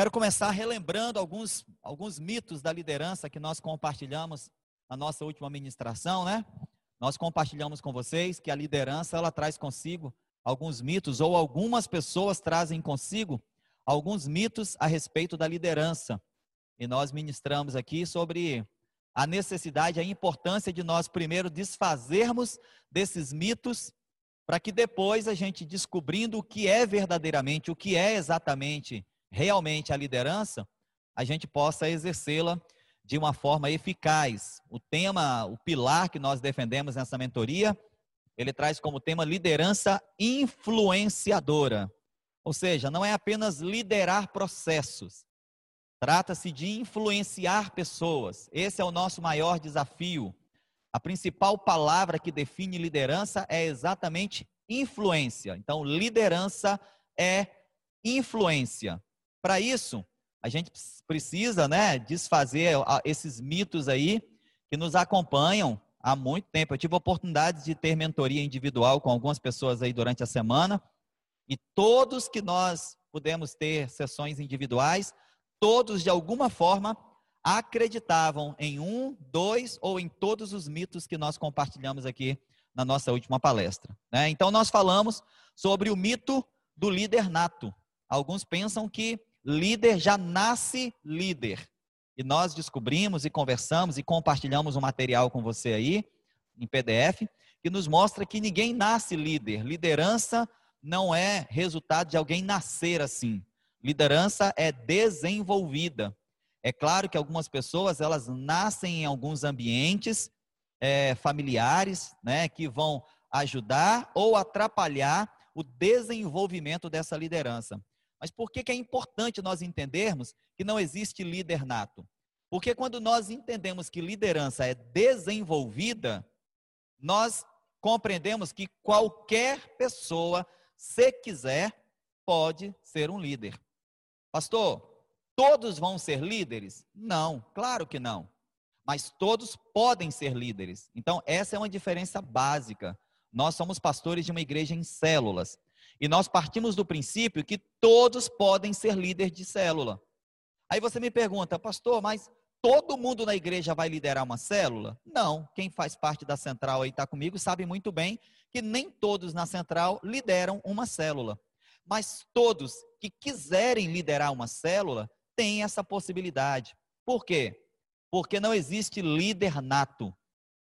Quero começar relembrando alguns, alguns mitos da liderança que nós compartilhamos na nossa última ministração, né? Nós compartilhamos com vocês que a liderança ela traz consigo alguns mitos ou algumas pessoas trazem consigo alguns mitos a respeito da liderança. E nós ministramos aqui sobre a necessidade, a importância de nós primeiro desfazermos desses mitos, para que depois a gente descobrindo o que é verdadeiramente, o que é exatamente, realmente a liderança, a gente possa exercê-la de uma forma eficaz. O tema, o pilar que nós defendemos nessa mentoria, ele traz como tema liderança influenciadora. Ou seja, não é apenas liderar processos, Trata-se de influenciar pessoas. Esse é o nosso maior desafio. A principal palavra que define liderança é exatamente influência. Então, liderança é influência. Para isso, a gente precisa, né, desfazer esses mitos aí que nos acompanham há muito tempo. Eu tive a oportunidade de ter mentoria individual com algumas pessoas aí durante a semana e todos que nós pudemos ter sessões individuais, todos, de alguma forma, acreditavam em um, dois ou em todos os mitos que nós compartilhamos aqui na nossa última palestra. Né? Então, nós falamos sobre o mito do líder nato. Alguns pensam que líder já nasce líder. E nós descobrimos e conversamos e compartilhamos um material com você aí, em PDF, que nos mostra que ninguém nasce líder. Liderança não é resultado de alguém nascer assim. Liderança é desenvolvida. É claro que algumas pessoas elas nascem em alguns ambientes é, familiares, né, que vão ajudar ou atrapalhar o desenvolvimento dessa liderança. Mas por que, que é importante nós entendermos que não existe líder nato? Porque quando nós entendemos que liderança é desenvolvida, nós compreendemos que qualquer pessoa, se quiser, pode ser um líder. Pastor, todos vão ser líderes? Não, claro que não. Mas todos podem ser líderes. Então, essa é uma diferença básica. Nós somos pastores de uma igreja em células. E nós partimos do princípio que todos podem ser líderes de célula. Aí você me pergunta, pastor, mas todo mundo na igreja vai liderar uma célula? Não. Quem faz parte da central aí está comigo sabe muito bem que nem todos na central lideram uma célula. Mas todos que quiserem liderar uma célula têm essa possibilidade. Por quê? Porque não existe líder nato.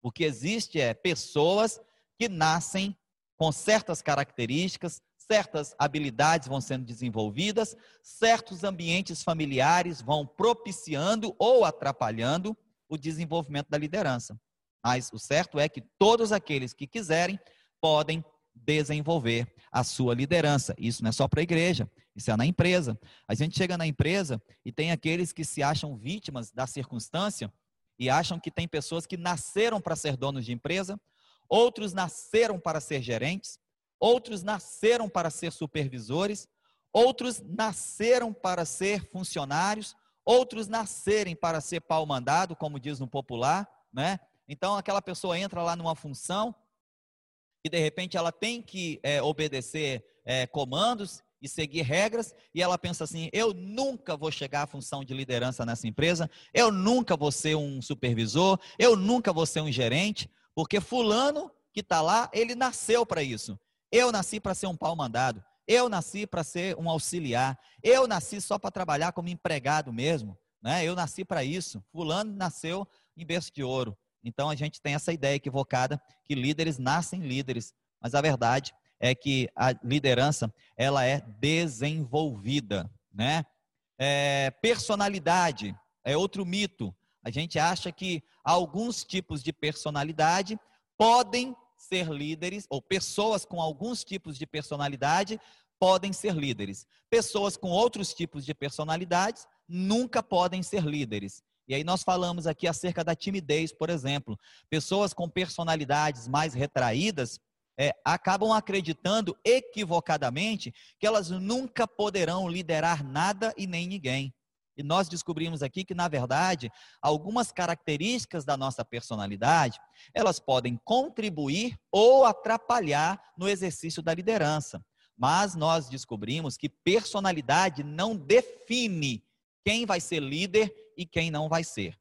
O que existe é pessoas que nascem com certas características, certas habilidades vão sendo desenvolvidas, certos ambientes familiares vão propiciando ou atrapalhando o desenvolvimento da liderança. Mas o certo é que todos aqueles que quiserem podem desenvolver a sua liderança. Isso não é só para a igreja, isso é na empresa. A gente chega na empresa e tem aqueles que se acham vítimas da circunstância e acham que tem pessoas que nasceram para ser donos de empresa, outros nasceram para ser gerentes, outros nasceram para ser supervisores, outros nasceram para ser funcionários, outros nascerem para ser pau mandado, como diz no popular, né? Então aquela pessoa entra lá numa função que de repente ela tem que é, obedecer é, comandos e seguir regras, e ela pensa assim: eu nunca vou chegar à função de liderança nessa empresa, eu nunca vou ser um supervisor, eu nunca vou ser um gerente, porque Fulano que está lá, ele nasceu para isso. Eu nasci para ser um pau mandado, eu nasci para ser um auxiliar, eu nasci só para trabalhar como empregado mesmo, né? eu nasci para isso. Fulano nasceu em berço de ouro. Então a gente tem essa ideia equivocada que líderes nascem líderes, mas a verdade é que a liderança ela é desenvolvida, né? É, personalidade é outro mito. A gente acha que alguns tipos de personalidade podem ser líderes, ou pessoas com alguns tipos de personalidade podem ser líderes. Pessoas com outros tipos de personalidades nunca podem ser líderes. E aí nós falamos aqui acerca da timidez, por exemplo. Pessoas com personalidades mais retraídas é, acabam acreditando equivocadamente que elas nunca poderão liderar nada e nem ninguém. E nós descobrimos aqui que, na verdade, algumas características da nossa personalidade, elas podem contribuir ou atrapalhar no exercício da liderança. Mas nós descobrimos que personalidade não define quem vai ser líder e quem não vai ser.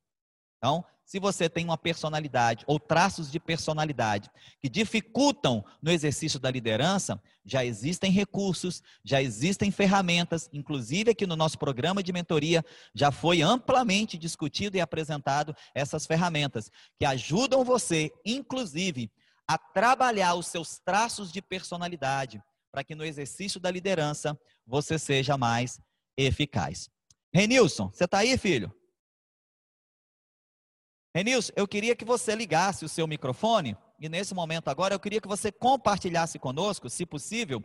Então, se você tem uma personalidade ou traços de personalidade que dificultam no exercício da liderança, já existem recursos, já existem ferramentas, inclusive aqui no nosso programa de mentoria já foi amplamente discutido e apresentado essas ferramentas que ajudam você, inclusive, a trabalhar os seus traços de personalidade para que no exercício da liderança você seja mais eficaz. Renilson, você está aí, filho? Renilson, eu queria que você ligasse o seu microfone e nesse momento agora eu queria que você compartilhasse conosco, se possível,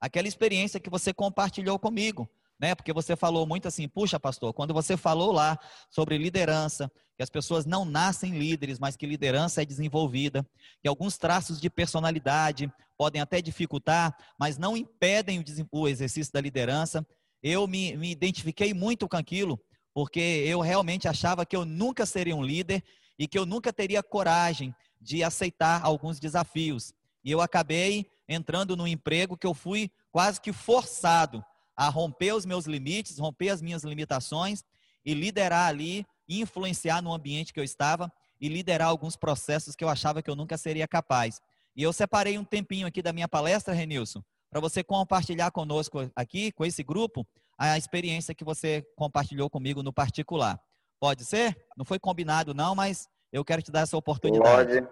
aquela experiência que você compartilhou comigo, né? Porque você falou muito assim, puxa, pastor, quando você falou lá sobre liderança, que as pessoas não nascem líderes, mas que liderança é desenvolvida, que alguns traços de personalidade podem até dificultar, mas não impedem o exercício da liderança. Eu me, me identifiquei muito com aquilo, porque eu realmente achava que eu nunca seria um líder e que eu nunca teria coragem de aceitar alguns desafios. E eu acabei entrando num emprego que eu fui quase que forçado a romper os meus limites, romper as minhas limitações e liderar ali, influenciar no ambiente que eu estava e liderar alguns processos que eu achava que eu nunca seria capaz. E eu separei um tempinho aqui da minha palestra, Renilson, para você compartilhar conosco aqui, com esse grupo, a experiência que você compartilhou comigo no particular. Pode ser? Não foi combinado, não, mas eu quero te dar essa oportunidade. Pode.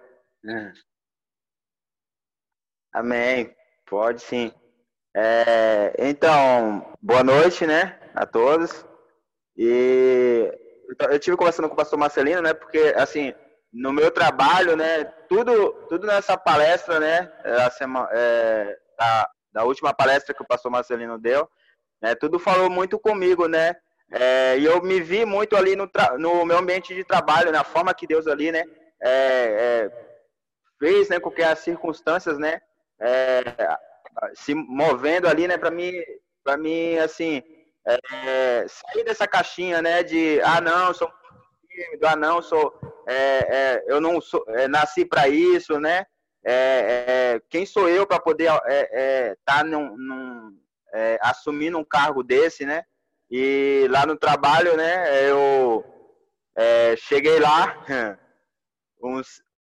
É. Amém. Pode sim. É, então, boa noite, né, a todos. E eu tive conversando com o pastor Marcelino, né, porque, assim, no meu trabalho, né, tudo, tudo nessa palestra, né, a semana, é, da, da última palestra que o pastor Marcelino deu, né? Tudo falou muito comigo, né? É, e eu me vi muito ali no, no meu ambiente de trabalho, na forma que Deus ali, né? É, é, fez, né? Com que as circunstâncias, né? É, se movendo ali, né? Para mim, para mim, assim, é, sair dessa caixinha, né? De ah não, sou tímido, ah não, sou, é, eu não sou, nasci para isso, né? quem sou eu para poder estar tá num, num é, assumindo um cargo desse, né? E lá no trabalho, né, eu é, cheguei lá, um,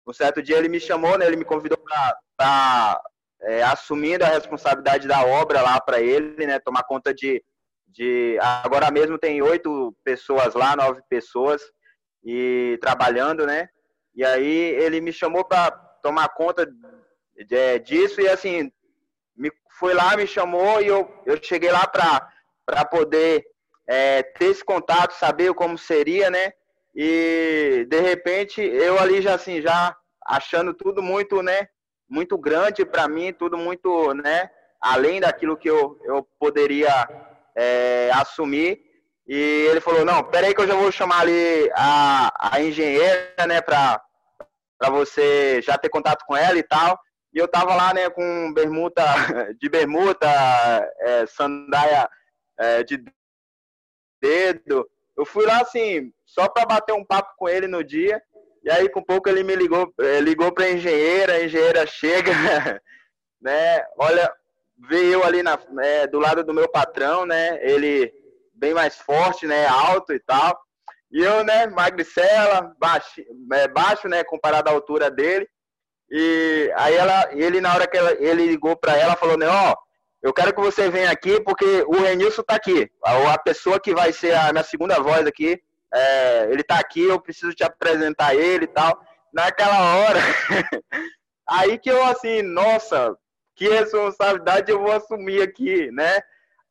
um, certo dia ele me chamou, né, ele me convidou para tá, é, assumindo a responsabilidade da obra lá para ele, né, tomar conta de, de... Agora mesmo tem oito pessoas lá, nove pessoas, e trabalhando, né, e aí ele me chamou para tomar conta de, disso, e assim, me, foi lá, me chamou e eu, eu cheguei lá para poder é, ter esse contato, saber como seria, né? E de repente eu ali já assim, já achando tudo muito, né? Muito grande para mim, tudo muito, né? Além daquilo que eu, eu poderia é, assumir. E ele falou, não, peraí que eu já vou chamar ali a, a engenheira, né, para você já ter contato com ela e tal. E eu tava lá, né, com bermuda, de bermuda, é, sandália é, de dedo. Eu fui lá, assim, só para bater um papo com ele no dia. E aí, com pouco, ele me ligou, é, ligou pra engenheira, a engenheira chega, né, olha, veio ali na, é, do lado do meu patrão, né, ele bem mais forte, né, alto e tal. E eu, né, magricela, baixo, é, baixo, né, comparado à altura dele. E aí ela, ele na hora que ela, ele ligou para ela, falou, né, ó, eu quero que você venha aqui porque o Renilson tá aqui. A, a pessoa que vai ser a minha segunda voz aqui, é, ele tá aqui, eu preciso te apresentar ele e tal. Naquela hora, aí que eu assim, nossa, que responsabilidade eu vou assumir aqui, né?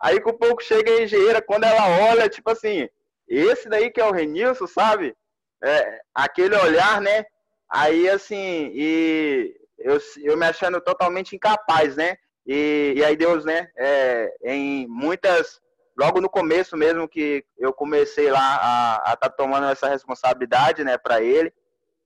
Aí com pouco chega a engenheira, quando ela olha, tipo assim, esse daí que é o Renilson, sabe? É, aquele olhar, né? Aí, assim, e eu, eu me achando totalmente incapaz, né? E, e aí Deus, né, é, em muitas, logo no começo mesmo que eu comecei lá a estar tá tomando essa responsabilidade, né, para ele,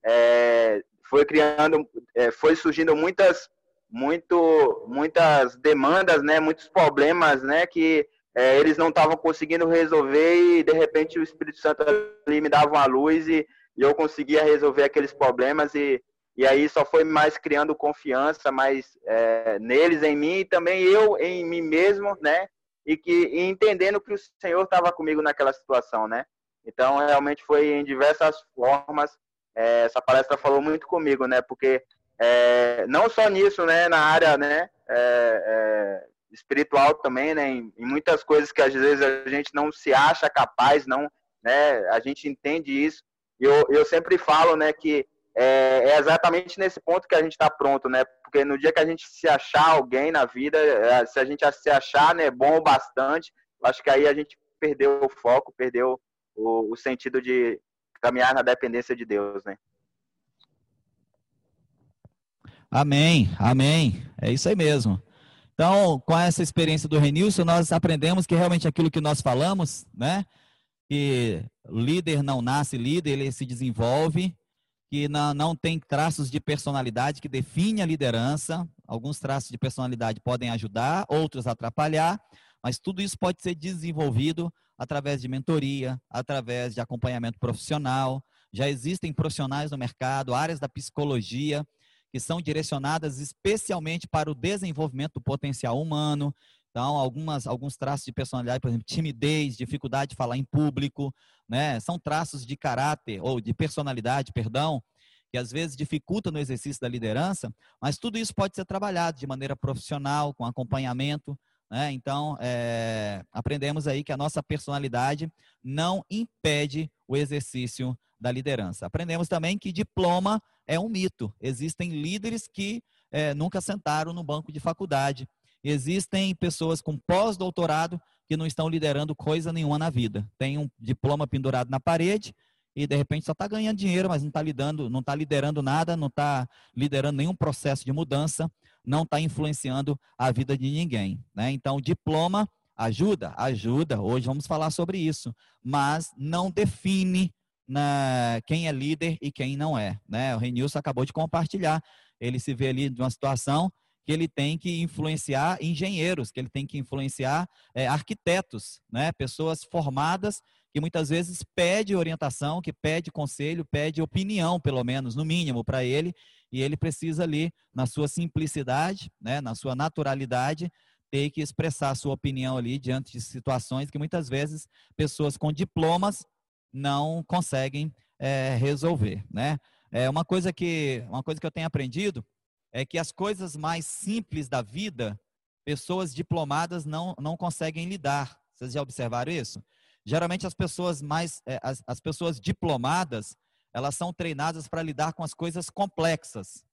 é, foi criando, é, foi surgindo muitas, muito, muitas demandas, né, muitos problemas, né, que é, eles não estavam conseguindo resolver e de repente o Espírito Santo ali me dava uma luz e e eu conseguia resolver aqueles problemas e, E aí só foi mais criando confiança, mais é, neles, em mim, e também eu em mim mesmo, né? E que e entendendo que o Senhor estava comigo naquela situação, né? Então, realmente foi em diversas formas. É, essa palestra falou muito comigo, né? Porque é, não só nisso, né? Na área, né? É, é, espiritual também, né? Em, em, muitas coisas que às vezes a gente não se acha capaz, não, né? A gente entende isso. Eu, eu sempre falo, né? Que é, é exatamente nesse ponto que a gente está pronto, né? Porque no dia que a gente se achar alguém na vida, é, se a gente se achar, né? Bom o bastante, acho que aí a gente perdeu o foco, perdeu o, o sentido de caminhar na dependência de Deus, né? Amém, amém. É isso aí mesmo. Então, com essa experiência do Renilson, nós aprendemos que realmente aquilo que nós falamos, né? Que líder não nasce líder, ele se desenvolve, que não, não tem traços de personalidade que define a liderança. Alguns traços de personalidade podem ajudar, outros atrapalhar, mas tudo isso pode ser desenvolvido através de mentoria, através de acompanhamento profissional. Já existem profissionais no mercado, áreas da psicologia, que são direcionadas especialmente para o desenvolvimento do potencial humano. Então, algumas, alguns traços de personalidade, por exemplo, timidez, dificuldade de falar em público, né? São traços de caráter, ou de personalidade, perdão, que às vezes dificultam no exercício da liderança, mas tudo isso pode ser trabalhado de maneira profissional, com acompanhamento. Né? Então, é, aprendemos aí que a nossa personalidade não impede o exercício da liderança. Aprendemos também que diploma é um mito. Existem líderes que é, nunca sentaram no banco de faculdade. Existem pessoas com pós-doutorado que não estão liderando coisa nenhuma na vida. Tem um diploma pendurado na parede e de repente só está ganhando dinheiro, mas não está lidando, não está liderando nada, não está liderando nenhum processo de mudança não está influenciando a vida de ninguém. Né? Então, diploma ajuda? Ajuda. Hoje vamos falar sobre isso. Mas não define na, quem é líder e quem não é. Né? O Renilson acabou de compartilhar. Ele se vê ali de uma situação que ele tem que influenciar engenheiros, que ele tem que influenciar é, arquitetos, né? pessoas formadas que muitas vezes pede orientação, que pede conselho, pede opinião, pelo menos, no mínimo, para ele, e ele precisa ali, na sua simplicidade, né, na sua naturalidade, ter que expressar a sua opinião ali diante de situações que muitas vezes pessoas com diplomas não conseguem é, resolver, né? É uma coisa que uma coisa que eu tenho aprendido é que as coisas mais simples da vida, pessoas diplomadas não não conseguem lidar. Vocês já observaram isso? Geralmente as pessoas mais é, as, as pessoas diplomadas elas são treinadas para lidar com as coisas complexas.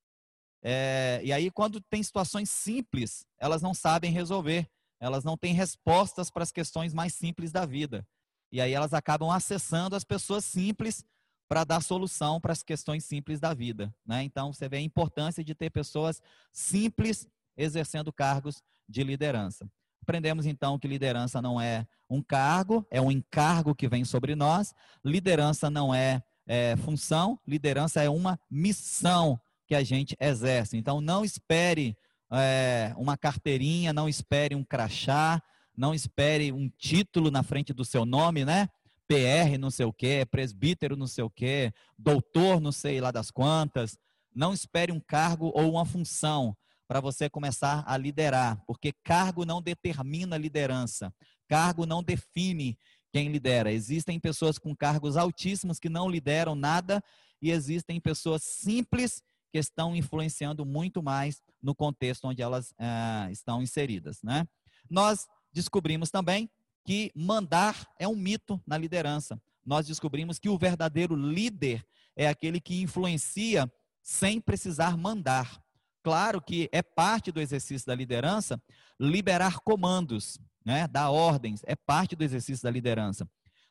É, e aí, quando tem situações simples, elas não sabem resolver, elas não têm respostas para as questões mais simples da vida. E aí elas acabam acessando as pessoas simples para dar solução para as questões simples da vida. Né? Então, você vê a importância de ter pessoas simples exercendo cargos de liderança. Aprendemos então que liderança não é um cargo, é um encargo que vem sobre nós. Liderança não é é, função, liderança é uma missão que a gente exerce. Então, não espere é, uma carteirinha, não espere um crachá, não espere um título na frente do seu nome, né? PR não sei o quê, presbítero não sei o quê, doutor não sei lá das quantas. Não espere um cargo ou uma função para você começar a liderar, porque cargo não determina liderança, cargo não define quem lidera. Existem pessoas com cargos altíssimos que não lideram nada e existem pessoas simples que estão influenciando muito mais no contexto onde elas ah, estão inseridas. Né? Nós descobrimos também que mandar é um mito na liderança. Nós descobrimos que o verdadeiro líder é aquele que influencia sem precisar mandar. Claro que é parte do exercício da liderança liberar comandos, né, dar ordens, é parte do exercício da liderança.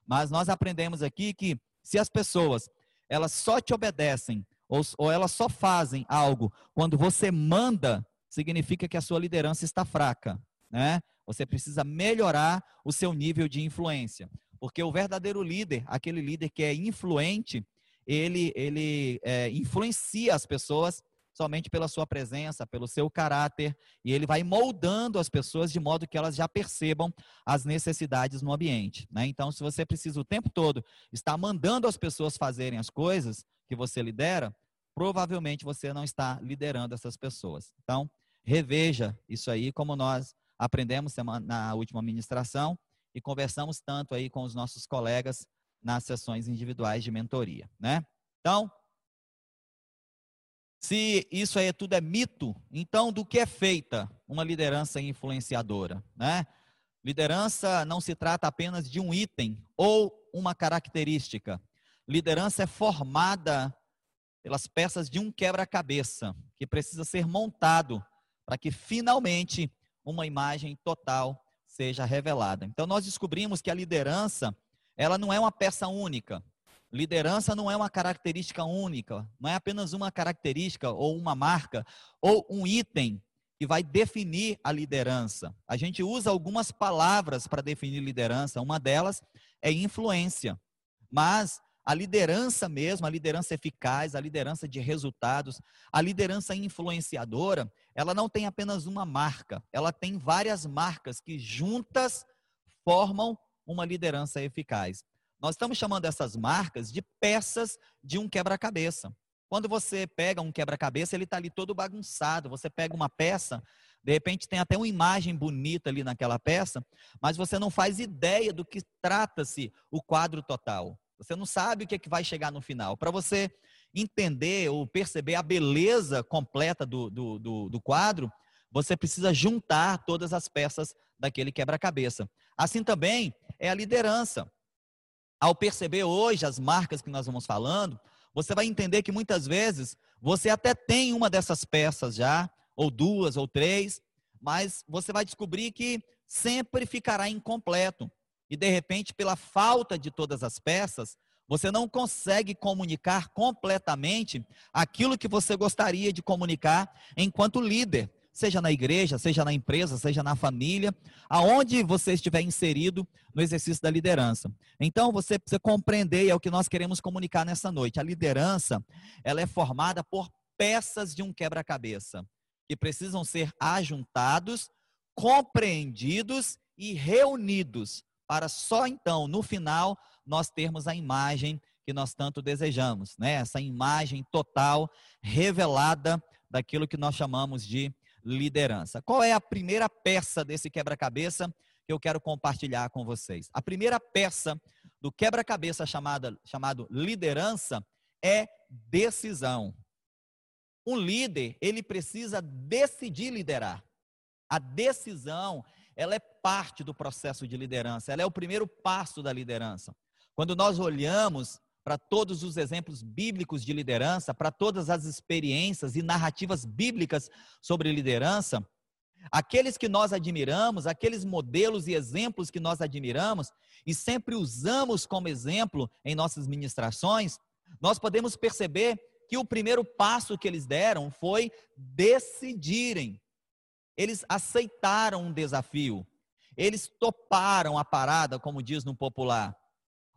Mas nós aprendemos aqui que se as pessoas elas só te obedecem ou, ou elas só fazem algo quando você manda, significa que a sua liderança está fraca, né? Você precisa melhorar o seu nível de influência, porque o verdadeiro líder, aquele líder que é influente, ele ele é, influencia as pessoas somente pela sua presença, pelo seu caráter, e ele vai moldando as pessoas de modo que elas já percebam as necessidades no ambiente. Né? Então, se você precisa o tempo todo estar mandando as pessoas fazerem as coisas que você lidera, provavelmente você não está liderando essas pessoas. Então, reveja isso aí, como nós aprendemos na última ministração e conversamos tanto aí com os nossos colegas nas sessões individuais de mentoria, né? Então, se isso aí tudo é mito, então do que é feita uma liderança influenciadora, né? Liderança não se trata apenas de um item ou uma característica. Liderança é formada pelas peças de um quebra-cabeça que precisa ser montado para que finalmente uma imagem total seja revelada. Então nós descobrimos que a liderança, ela não é uma peça única. Liderança não é uma característica única, não é apenas uma característica ou uma marca ou um item que vai definir a liderança. A gente usa algumas palavras para definir liderança, uma delas é influência. Mas a liderança mesmo, a liderança eficaz, a liderança de resultados, a liderança influenciadora, ela não tem apenas uma marca, ela tem várias marcas que juntas formam uma liderança eficaz. Nós estamos chamando essas marcas de peças de um quebra-cabeça. Quando você pega um quebra-cabeça, ele está ali todo bagunçado. Você pega uma peça, de repente tem até uma imagem bonita ali naquela peça, mas você não faz ideia do que trata-se o quadro total. Você não sabe o que, é que vai chegar no final. Para você entender ou perceber a beleza completa do, do, do, do quadro, você precisa juntar todas as peças daquele quebra-cabeça. Assim também é a liderança ao perceber hoje as marcas que nós vamos falando, você vai entender que muitas vezes você até tem uma dessas peças já, ou duas, ou três, mas você vai descobrir que sempre ficará incompleto. E de repente, pela falta de todas as peças, você não consegue comunicar completamente aquilo que você gostaria de comunicar enquanto líder seja na igreja, seja na empresa, seja na família, aonde você estiver inserido no exercício da liderança. Então, você precisa compreender, e é o que nós queremos comunicar nessa noite. A liderança, ela é formada por peças de um quebra-cabeça, que precisam ser ajuntados, compreendidos e reunidos, para só então, no final, nós termos a imagem que nós tanto desejamos, né? Essa imagem total, revelada daquilo que nós chamamos de liderança. Qual é a primeira peça desse quebra-cabeça que eu quero compartilhar com vocês? A primeira peça do quebra-cabeça chamada chamado liderança é decisão. Um líder, ele precisa decidir liderar. A decisão, ela é parte do processo de liderança, ela é o primeiro passo da liderança. Quando nós olhamos para todos os exemplos bíblicos de liderança, para todas as experiências e narrativas bíblicas sobre liderança, aqueles que nós admiramos, aqueles modelos e exemplos que nós admiramos e sempre usamos como exemplo em nossas ministrações, nós podemos perceber que o primeiro passo que eles deram foi decidirem. Eles aceitaram um desafio. Eles toparam a parada, como diz no popular.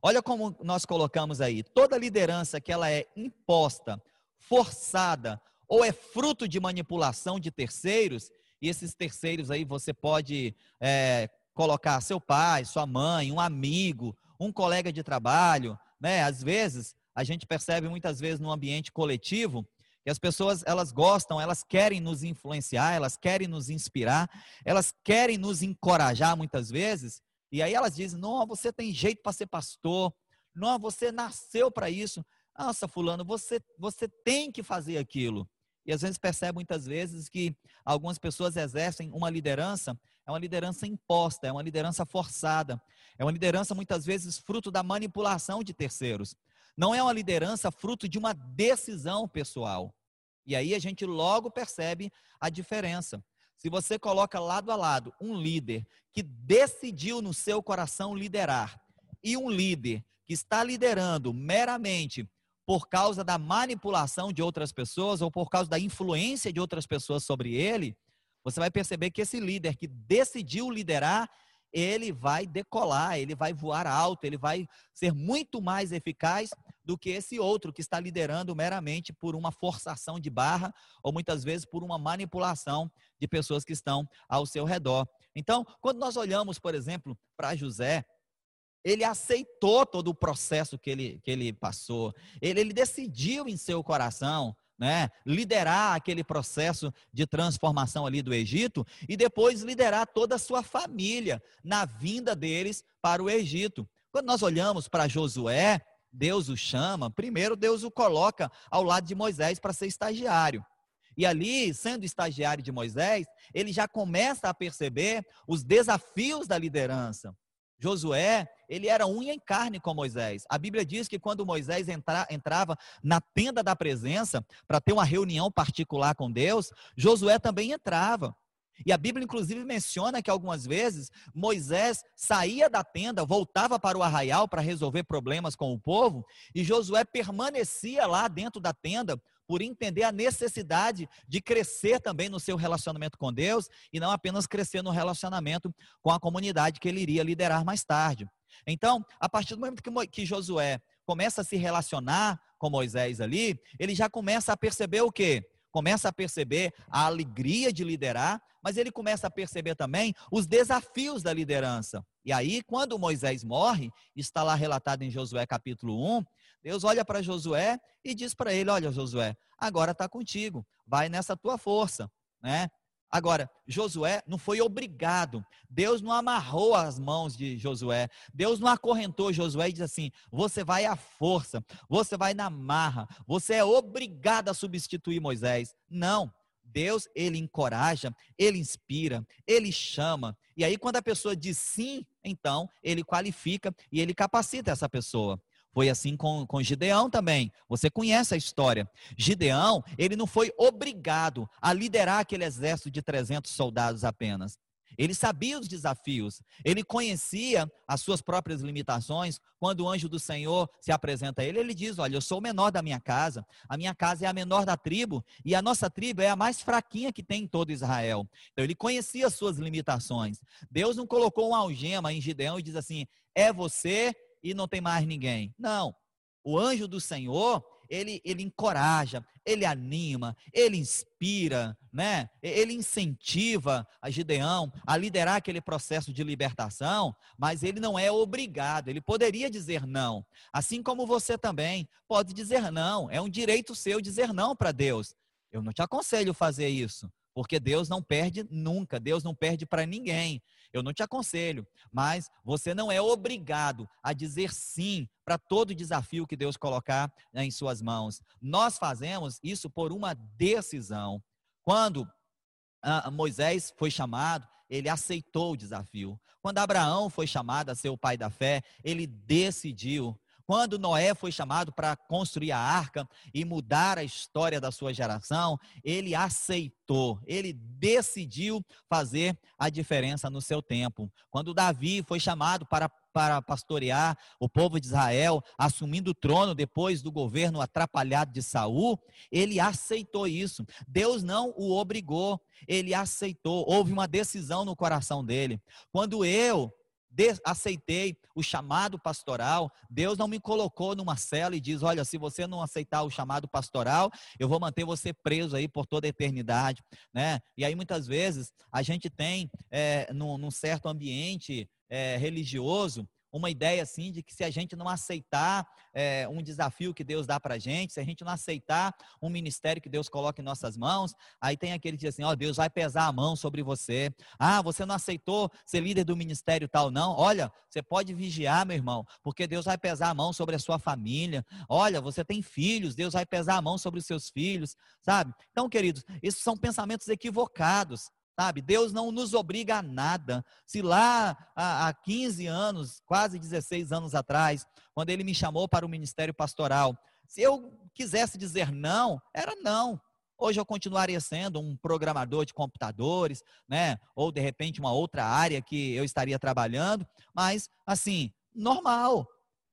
Olha como nós colocamos aí, toda liderança que ela é imposta, forçada ou é fruto de manipulação de terceiros, e esses terceiros aí você pode é, colocar seu pai, sua mãe, um amigo, um colega de trabalho, né? Às vezes a gente percebe muitas vezes no ambiente coletivo que as pessoas elas gostam, elas querem nos influenciar, elas querem nos inspirar, elas querem nos encorajar muitas vezes, e aí elas dizem: não, você tem jeito para ser pastor, não, você nasceu para isso. Nossa, fulano, você, você tem que fazer aquilo. E às vezes percebe muitas vezes que algumas pessoas exercem uma liderança, é uma liderança imposta, é uma liderança forçada, é uma liderança muitas vezes fruto da manipulação de terceiros. Não é uma liderança fruto de uma decisão pessoal. E aí a gente logo percebe a diferença. Se você coloca lado a lado um líder que decidiu no seu coração liderar e um líder que está liderando meramente por causa da manipulação de outras pessoas ou por causa da influência de outras pessoas sobre ele, você vai perceber que esse líder que decidiu liderar, ele vai decolar, ele vai voar alto, ele vai ser muito mais eficaz do que esse outro que está liderando meramente por uma forçação de barra ou muitas vezes por uma manipulação de pessoas que estão ao seu redor. Então, quando nós olhamos, por exemplo, para José, ele aceitou todo o processo que ele, que ele passou, ele, ele decidiu em seu coração né, liderar aquele processo de transformação ali do Egito e depois liderar toda a sua família na vinda deles para o Egito. Quando nós olhamos para Josué, Deus o chama, primeiro Deus o coloca ao lado de Moisés para ser estagiário. E ali, sendo estagiário de Moisés, ele já começa a perceber os desafios da liderança. Josué, ele era unha em carne com Moisés. A Bíblia diz que quando Moisés entra, entrava na tenda da presença para ter uma reunião particular com Deus, Josué também entrava. E a Bíblia, inclusive, menciona que algumas vezes Moisés saía da tenda, voltava para o arraial para resolver problemas com o povo, e Josué permanecia lá dentro da tenda por entender a necessidade de crescer também no seu relacionamento com Deus e não apenas crescer no relacionamento com a comunidade que ele iria liderar mais tarde. Então, a partir do momento que, que Josué começa a se relacionar com Moisés ali, ele já começa a perceber o quê? Começa a perceber a alegria de liderar, mas ele começa a perceber também os desafios da liderança. E aí, quando Moisés morre, está lá relatado em Josué capítulo 1, Deus olha para Josué e diz para ele: Olha, Josué, agora está contigo, vai nessa tua força, né? Agora, Josué não foi obrigado. Deus não amarrou as mãos de Josué. Deus não acorrentou Josué e diz assim: você vai à força, você vai na marra, você é obrigado a substituir Moisés. Não. Deus, ele encoraja, ele inspira, ele chama. E aí, quando a pessoa diz sim, então ele qualifica e ele capacita essa pessoa. Foi assim com, com Gideão também. Você conhece a história. Gideão, ele não foi obrigado a liderar aquele exército de 300 soldados apenas. Ele sabia os desafios, ele conhecia as suas próprias limitações. Quando o anjo do Senhor se apresenta a ele, ele diz: Olha, eu sou o menor da minha casa, a minha casa é a menor da tribo, e a nossa tribo é a mais fraquinha que tem em todo Israel. Então, ele conhecia as suas limitações. Deus não colocou um algema em Gideão e diz assim: É você e não tem mais ninguém. Não. O anjo do Senhor, ele, ele encoraja, ele anima, ele inspira, né? Ele incentiva a Gideão a liderar aquele processo de libertação, mas ele não é obrigado, ele poderia dizer não. Assim como você também pode dizer não, é um direito seu dizer não para Deus. Eu não te aconselho fazer isso, porque Deus não perde nunca, Deus não perde para ninguém. Eu não te aconselho, mas você não é obrigado a dizer sim para todo desafio que Deus colocar né, em suas mãos. Nós fazemos isso por uma decisão. Quando ah, Moisés foi chamado, ele aceitou o desafio. Quando Abraão foi chamado a ser o pai da fé, ele decidiu quando Noé foi chamado para construir a arca e mudar a história da sua geração, ele aceitou, ele decidiu fazer a diferença no seu tempo. Quando Davi foi chamado para para pastorear o povo de Israel, assumindo o trono depois do governo atrapalhado de Saul, ele aceitou isso. Deus não o obrigou, ele aceitou. Houve uma decisão no coração dele. Quando eu aceitei o chamado pastoral, Deus não me colocou numa cela e diz: olha, se você não aceitar o chamado pastoral, eu vou manter você preso aí por toda a eternidade, né? E aí muitas vezes a gente tem, é, num, num certo ambiente é, religioso, uma ideia assim de que se a gente não aceitar é, um desafio que Deus dá para a gente, se a gente não aceitar um ministério que Deus coloca em nossas mãos, aí tem aquele que diz assim: ó, Deus vai pesar a mão sobre você. Ah, você não aceitou ser líder do ministério tal, não? Olha, você pode vigiar, meu irmão, porque Deus vai pesar a mão sobre a sua família. Olha, você tem filhos, Deus vai pesar a mão sobre os seus filhos, sabe? Então, queridos, esses são pensamentos equivocados. Sabe, Deus não nos obriga a nada. Se lá há 15 anos, quase 16 anos atrás, quando ele me chamou para o ministério pastoral, se eu quisesse dizer não, era não. Hoje eu continuaria sendo um programador de computadores, né? Ou de repente uma outra área que eu estaria trabalhando, mas assim, normal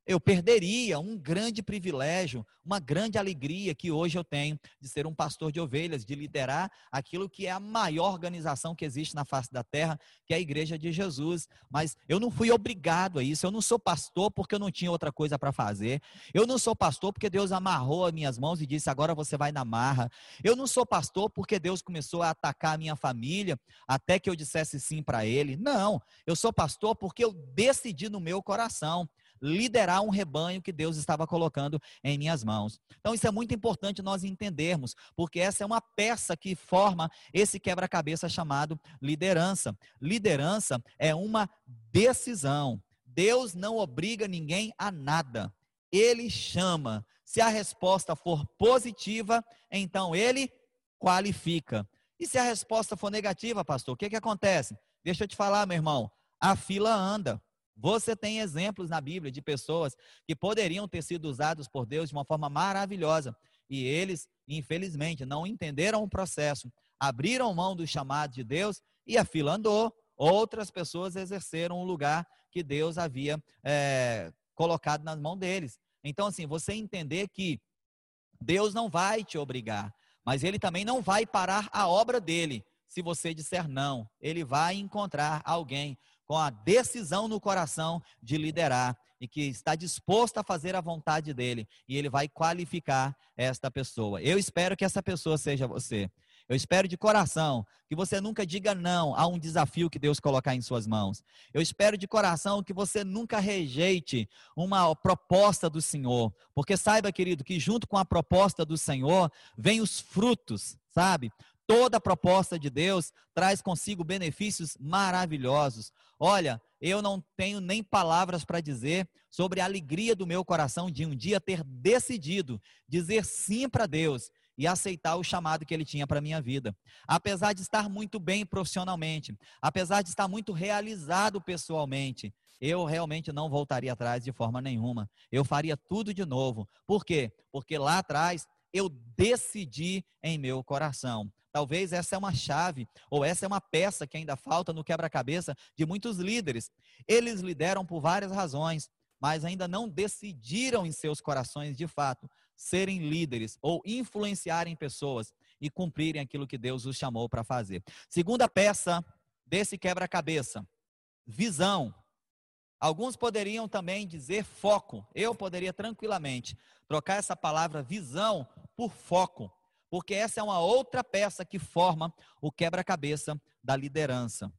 eu perderia um grande privilégio, uma grande alegria que hoje eu tenho de ser um pastor de ovelhas, de liderar aquilo que é a maior organização que existe na face da terra, que é a Igreja de Jesus. Mas eu não fui obrigado a isso. Eu não sou pastor porque eu não tinha outra coisa para fazer. Eu não sou pastor porque Deus amarrou as minhas mãos e disse: agora você vai na marra. Eu não sou pastor porque Deus começou a atacar a minha família até que eu dissesse sim para Ele. Não. Eu sou pastor porque eu decidi no meu coração liderar um rebanho que Deus estava colocando em minhas mãos. Então, isso é muito importante nós entendermos, porque essa é uma peça que forma esse quebra-cabeça chamado liderança. Liderança é uma decisão. Deus não obriga ninguém a nada. Ele chama. Se a resposta for positiva, então ele qualifica. E se a resposta for negativa, pastor, o que, que acontece? Deixa eu te falar, meu irmão. A fila anda. Você tem exemplos na Bíblia de pessoas que poderiam ter sido usados por Deus de uma forma maravilhosa. E eles, infelizmente, não entenderam o processo, abriram mão do chamado de Deus e a fila andou. Outras pessoas exerceram o lugar que Deus havia é, colocado nas mãos deles. Então, assim, você entender que Deus não vai te obrigar, mas Ele também não vai parar a obra dele se você disser não. Ele vai encontrar alguém com a decisão no coração de liderar e que está disposto a fazer a vontade dele, e ele vai qualificar esta pessoa. Eu espero que essa pessoa seja você. Eu espero de coração que você nunca diga não a um desafio que Deus colocar em suas mãos. Eu espero de coração que você nunca rejeite uma proposta do Senhor, porque saiba, querido, que junto com a proposta do Senhor vem os frutos, sabe? Toda proposta de Deus traz consigo benefícios maravilhosos. Olha, eu não tenho nem palavras para dizer sobre a alegria do meu coração de um dia ter decidido dizer sim para Deus e aceitar o chamado que ele tinha para minha vida. Apesar de estar muito bem profissionalmente, apesar de estar muito realizado pessoalmente, eu realmente não voltaria atrás de forma nenhuma. Eu faria tudo de novo. Por quê? Porque lá atrás eu decidi em meu coração. Talvez essa é uma chave, ou essa é uma peça que ainda falta no quebra-cabeça de muitos líderes. Eles lideram por várias razões, mas ainda não decidiram em seus corações de fato serem líderes ou influenciarem pessoas e cumprirem aquilo que Deus os chamou para fazer. Segunda peça desse quebra-cabeça, visão. Alguns poderiam também dizer foco. Eu poderia tranquilamente trocar essa palavra visão por foco, porque essa é uma outra peça que forma o quebra-cabeça da liderança.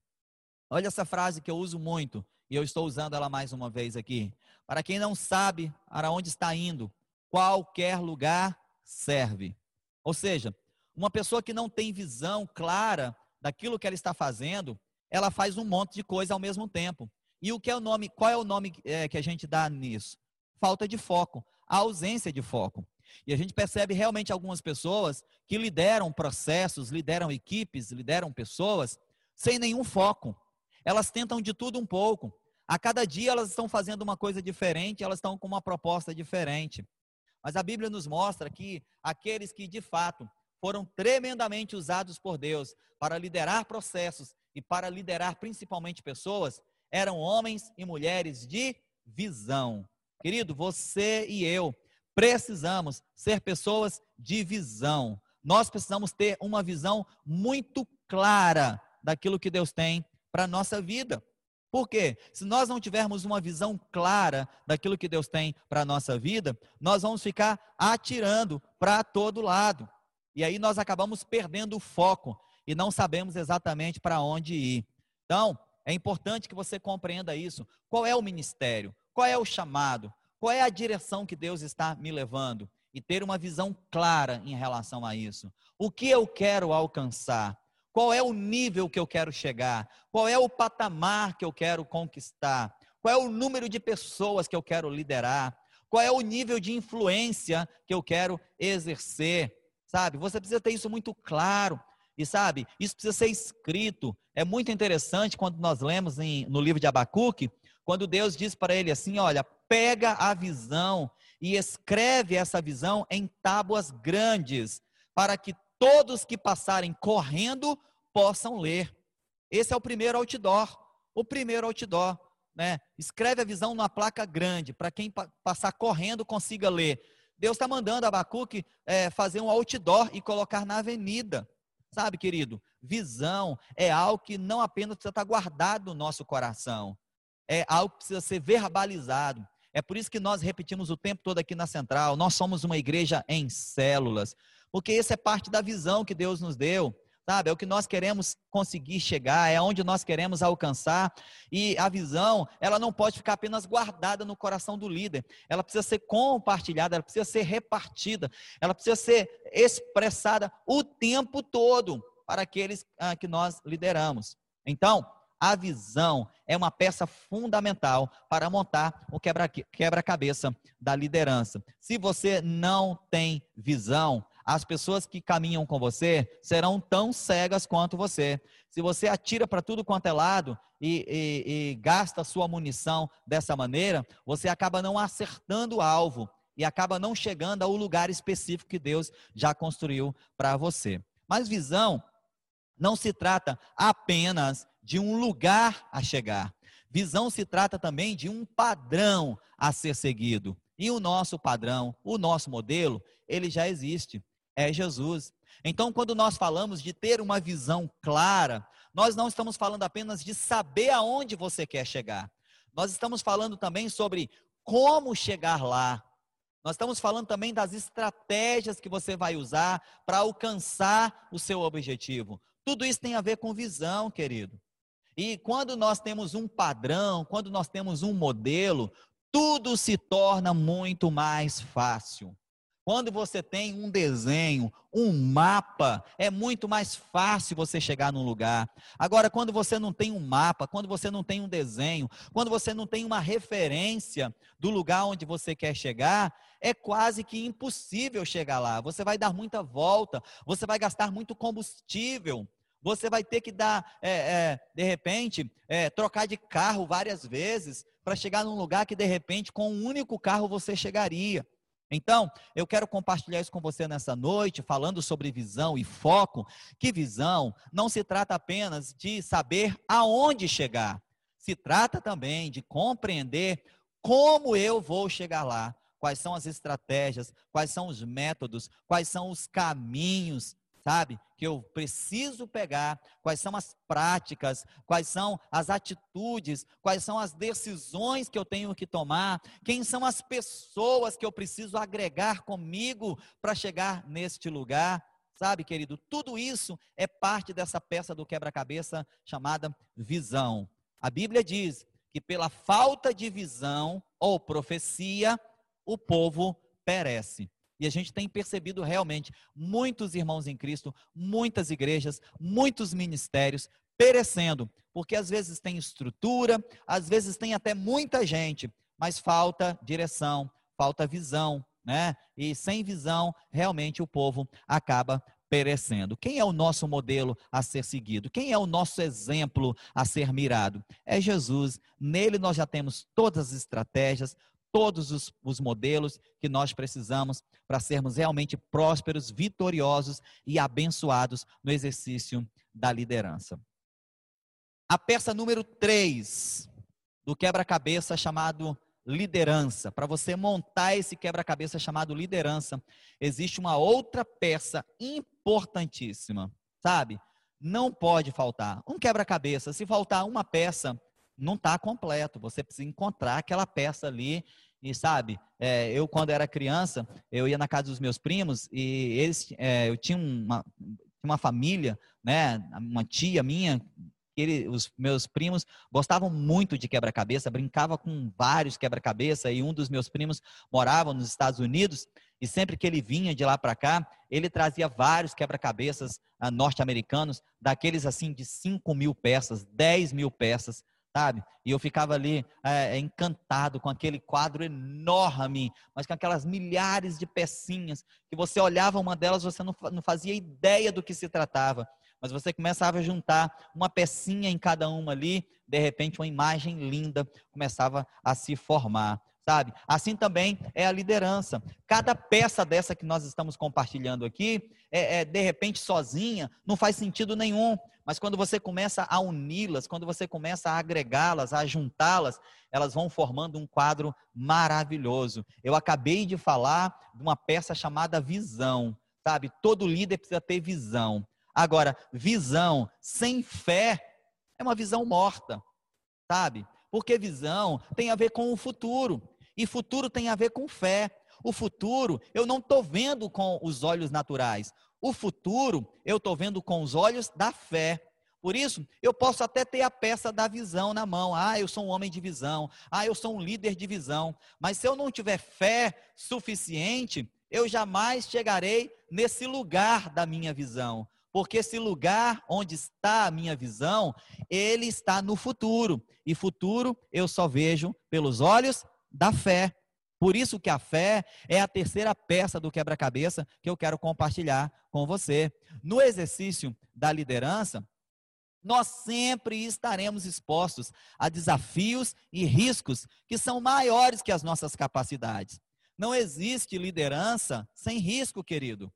Olha essa frase que eu uso muito e eu estou usando ela mais uma vez aqui. Para quem não sabe para onde está indo, qualquer lugar serve. Ou seja, uma pessoa que não tem visão clara daquilo que ela está fazendo, ela faz um monte de coisa ao mesmo tempo. E o que é o nome? Qual é o nome é, que a gente dá nisso? Falta de foco, a ausência de foco. E a gente percebe realmente algumas pessoas que lideram processos, lideram equipes, lideram pessoas sem nenhum foco. Elas tentam de tudo um pouco. A cada dia elas estão fazendo uma coisa diferente, elas estão com uma proposta diferente. Mas a Bíblia nos mostra que aqueles que de fato foram tremendamente usados por Deus para liderar processos e para liderar principalmente pessoas, eram homens e mulheres de visão. Querido, você e eu precisamos ser pessoas de visão. Nós precisamos ter uma visão muito clara daquilo que Deus tem para a nossa vida. Por quê? Se nós não tivermos uma visão clara daquilo que Deus tem para a nossa vida, nós vamos ficar atirando para todo lado. E aí nós acabamos perdendo o foco e não sabemos exatamente para onde ir. Então, é importante que você compreenda isso. Qual é o ministério? Qual é o chamado? Qual é a direção que Deus está me levando? E ter uma visão clara em relação a isso. O que eu quero alcançar? Qual é o nível que eu quero chegar? Qual é o patamar que eu quero conquistar? Qual é o número de pessoas que eu quero liderar? Qual é o nível de influência que eu quero exercer? Sabe? Você precisa ter isso muito claro. E sabe, isso precisa ser escrito. É muito interessante quando nós lemos em, no livro de Abacuque, quando Deus diz para ele assim: olha, pega a visão e escreve essa visão em tábuas grandes, para que todos que passarem correndo possam ler. Esse é o primeiro outdoor. O primeiro outdoor. Né? Escreve a visão numa placa grande, para quem passar correndo consiga ler. Deus está mandando Abacuque é, fazer um outdoor e colocar na avenida. Sabe, querido? Visão é algo que não apenas precisa estar guardado no nosso coração, é algo que precisa ser verbalizado. É por isso que nós repetimos o tempo todo aqui na central. Nós somos uma igreja em células porque essa é parte da visão que Deus nos deu. sabe? É o que nós queremos conseguir chegar, é onde nós queremos alcançar. E a visão, ela não pode ficar apenas guardada no coração do líder. Ela precisa ser compartilhada, ela precisa ser repartida, ela precisa ser expressada o tempo todo para aqueles ah, que nós lideramos. Então, a visão é uma peça fundamental para montar o quebra-cabeça da liderança. Se você não tem visão, as pessoas que caminham com você serão tão cegas quanto você. Se você atira para tudo quanto é lado e, e, e gasta sua munição dessa maneira, você acaba não acertando o alvo e acaba não chegando ao lugar específico que Deus já construiu para você. Mas visão não se trata apenas de um lugar a chegar. Visão se trata também de um padrão a ser seguido. E o nosso padrão, o nosso modelo, ele já existe é Jesus. Então, quando nós falamos de ter uma visão clara, nós não estamos falando apenas de saber aonde você quer chegar. Nós estamos falando também sobre como chegar lá. Nós estamos falando também das estratégias que você vai usar para alcançar o seu objetivo. Tudo isso tem a ver com visão, querido. E quando nós temos um padrão, quando nós temos um modelo, tudo se torna muito mais fácil. Quando você tem um desenho, um mapa, é muito mais fácil você chegar num lugar. Agora, quando você não tem um mapa, quando você não tem um desenho, quando você não tem uma referência do lugar onde você quer chegar, é quase que impossível chegar lá. Você vai dar muita volta, você vai gastar muito combustível. Você vai ter que dar, é, é, de repente, é, trocar de carro várias vezes para chegar num lugar que, de repente, com um único carro você chegaria. Então, eu quero compartilhar isso com você nessa noite, falando sobre visão e foco. Que visão não se trata apenas de saber aonde chegar, se trata também de compreender como eu vou chegar lá, quais são as estratégias, quais são os métodos, quais são os caminhos sabe? Que eu preciso pegar, quais são as práticas, quais são as atitudes, quais são as decisões que eu tenho que tomar, quem são as pessoas que eu preciso agregar comigo para chegar neste lugar. Sabe, querido, tudo isso é parte dessa peça do quebra-cabeça chamada visão. A Bíblia diz que pela falta de visão ou profecia, o povo perece. E a gente tem percebido realmente muitos irmãos em Cristo, muitas igrejas, muitos ministérios perecendo, porque às vezes tem estrutura, às vezes tem até muita gente, mas falta direção, falta visão, né? E sem visão, realmente o povo acaba perecendo. Quem é o nosso modelo a ser seguido? Quem é o nosso exemplo a ser mirado? É Jesus. Nele nós já temos todas as estratégias, todos os, os modelos que nós precisamos para sermos realmente prósperos, vitoriosos e abençoados no exercício da liderança. A peça número 3 do quebra-cabeça chamado liderança. Para você montar esse quebra-cabeça chamado liderança, existe uma outra peça importantíssima, sabe? Não pode faltar. Um quebra-cabeça, se faltar uma peça, não está completo. Você precisa encontrar aquela peça ali. E sabe, é, eu quando era criança, eu ia na casa dos meus primos e eles, é, eu tinha uma, uma família, né, uma tia minha, ele, os meus primos gostavam muito de quebra-cabeça, brincava com vários quebra-cabeça e um dos meus primos morava nos Estados Unidos e sempre que ele vinha de lá para cá, ele trazia vários quebra-cabeças ah, norte-americanos, daqueles assim de 5 mil peças, 10 mil peças sabe? E eu ficava ali é, encantado com aquele quadro enorme, mas com aquelas milhares de pecinhas, que você olhava uma delas, você não, não fazia ideia do que se tratava. Mas você começava a juntar uma pecinha em cada uma ali, de repente uma imagem linda começava a se formar sabe? Assim também é a liderança. Cada peça dessa que nós estamos compartilhando aqui, é, é, de repente sozinha, não faz sentido nenhum. Mas quando você começa a uni-las, quando você começa a agregá-las, a juntá-las, elas vão formando um quadro maravilhoso. Eu acabei de falar de uma peça chamada visão, sabe? Todo líder precisa ter visão. Agora, visão sem fé é uma visão morta, sabe? Porque visão tem a ver com o futuro. E futuro tem a ver com fé. O futuro eu não estou vendo com os olhos naturais. O futuro eu estou vendo com os olhos da fé. Por isso, eu posso até ter a peça da visão na mão. Ah, eu sou um homem de visão. Ah, eu sou um líder de visão. Mas se eu não tiver fé suficiente, eu jamais chegarei nesse lugar da minha visão. Porque esse lugar onde está a minha visão, ele está no futuro. E futuro eu só vejo pelos olhos da fé. Por isso que a fé é a terceira peça do quebra-cabeça que eu quero compartilhar com você. No exercício da liderança, nós sempre estaremos expostos a desafios e riscos que são maiores que as nossas capacidades. Não existe liderança sem risco, querido.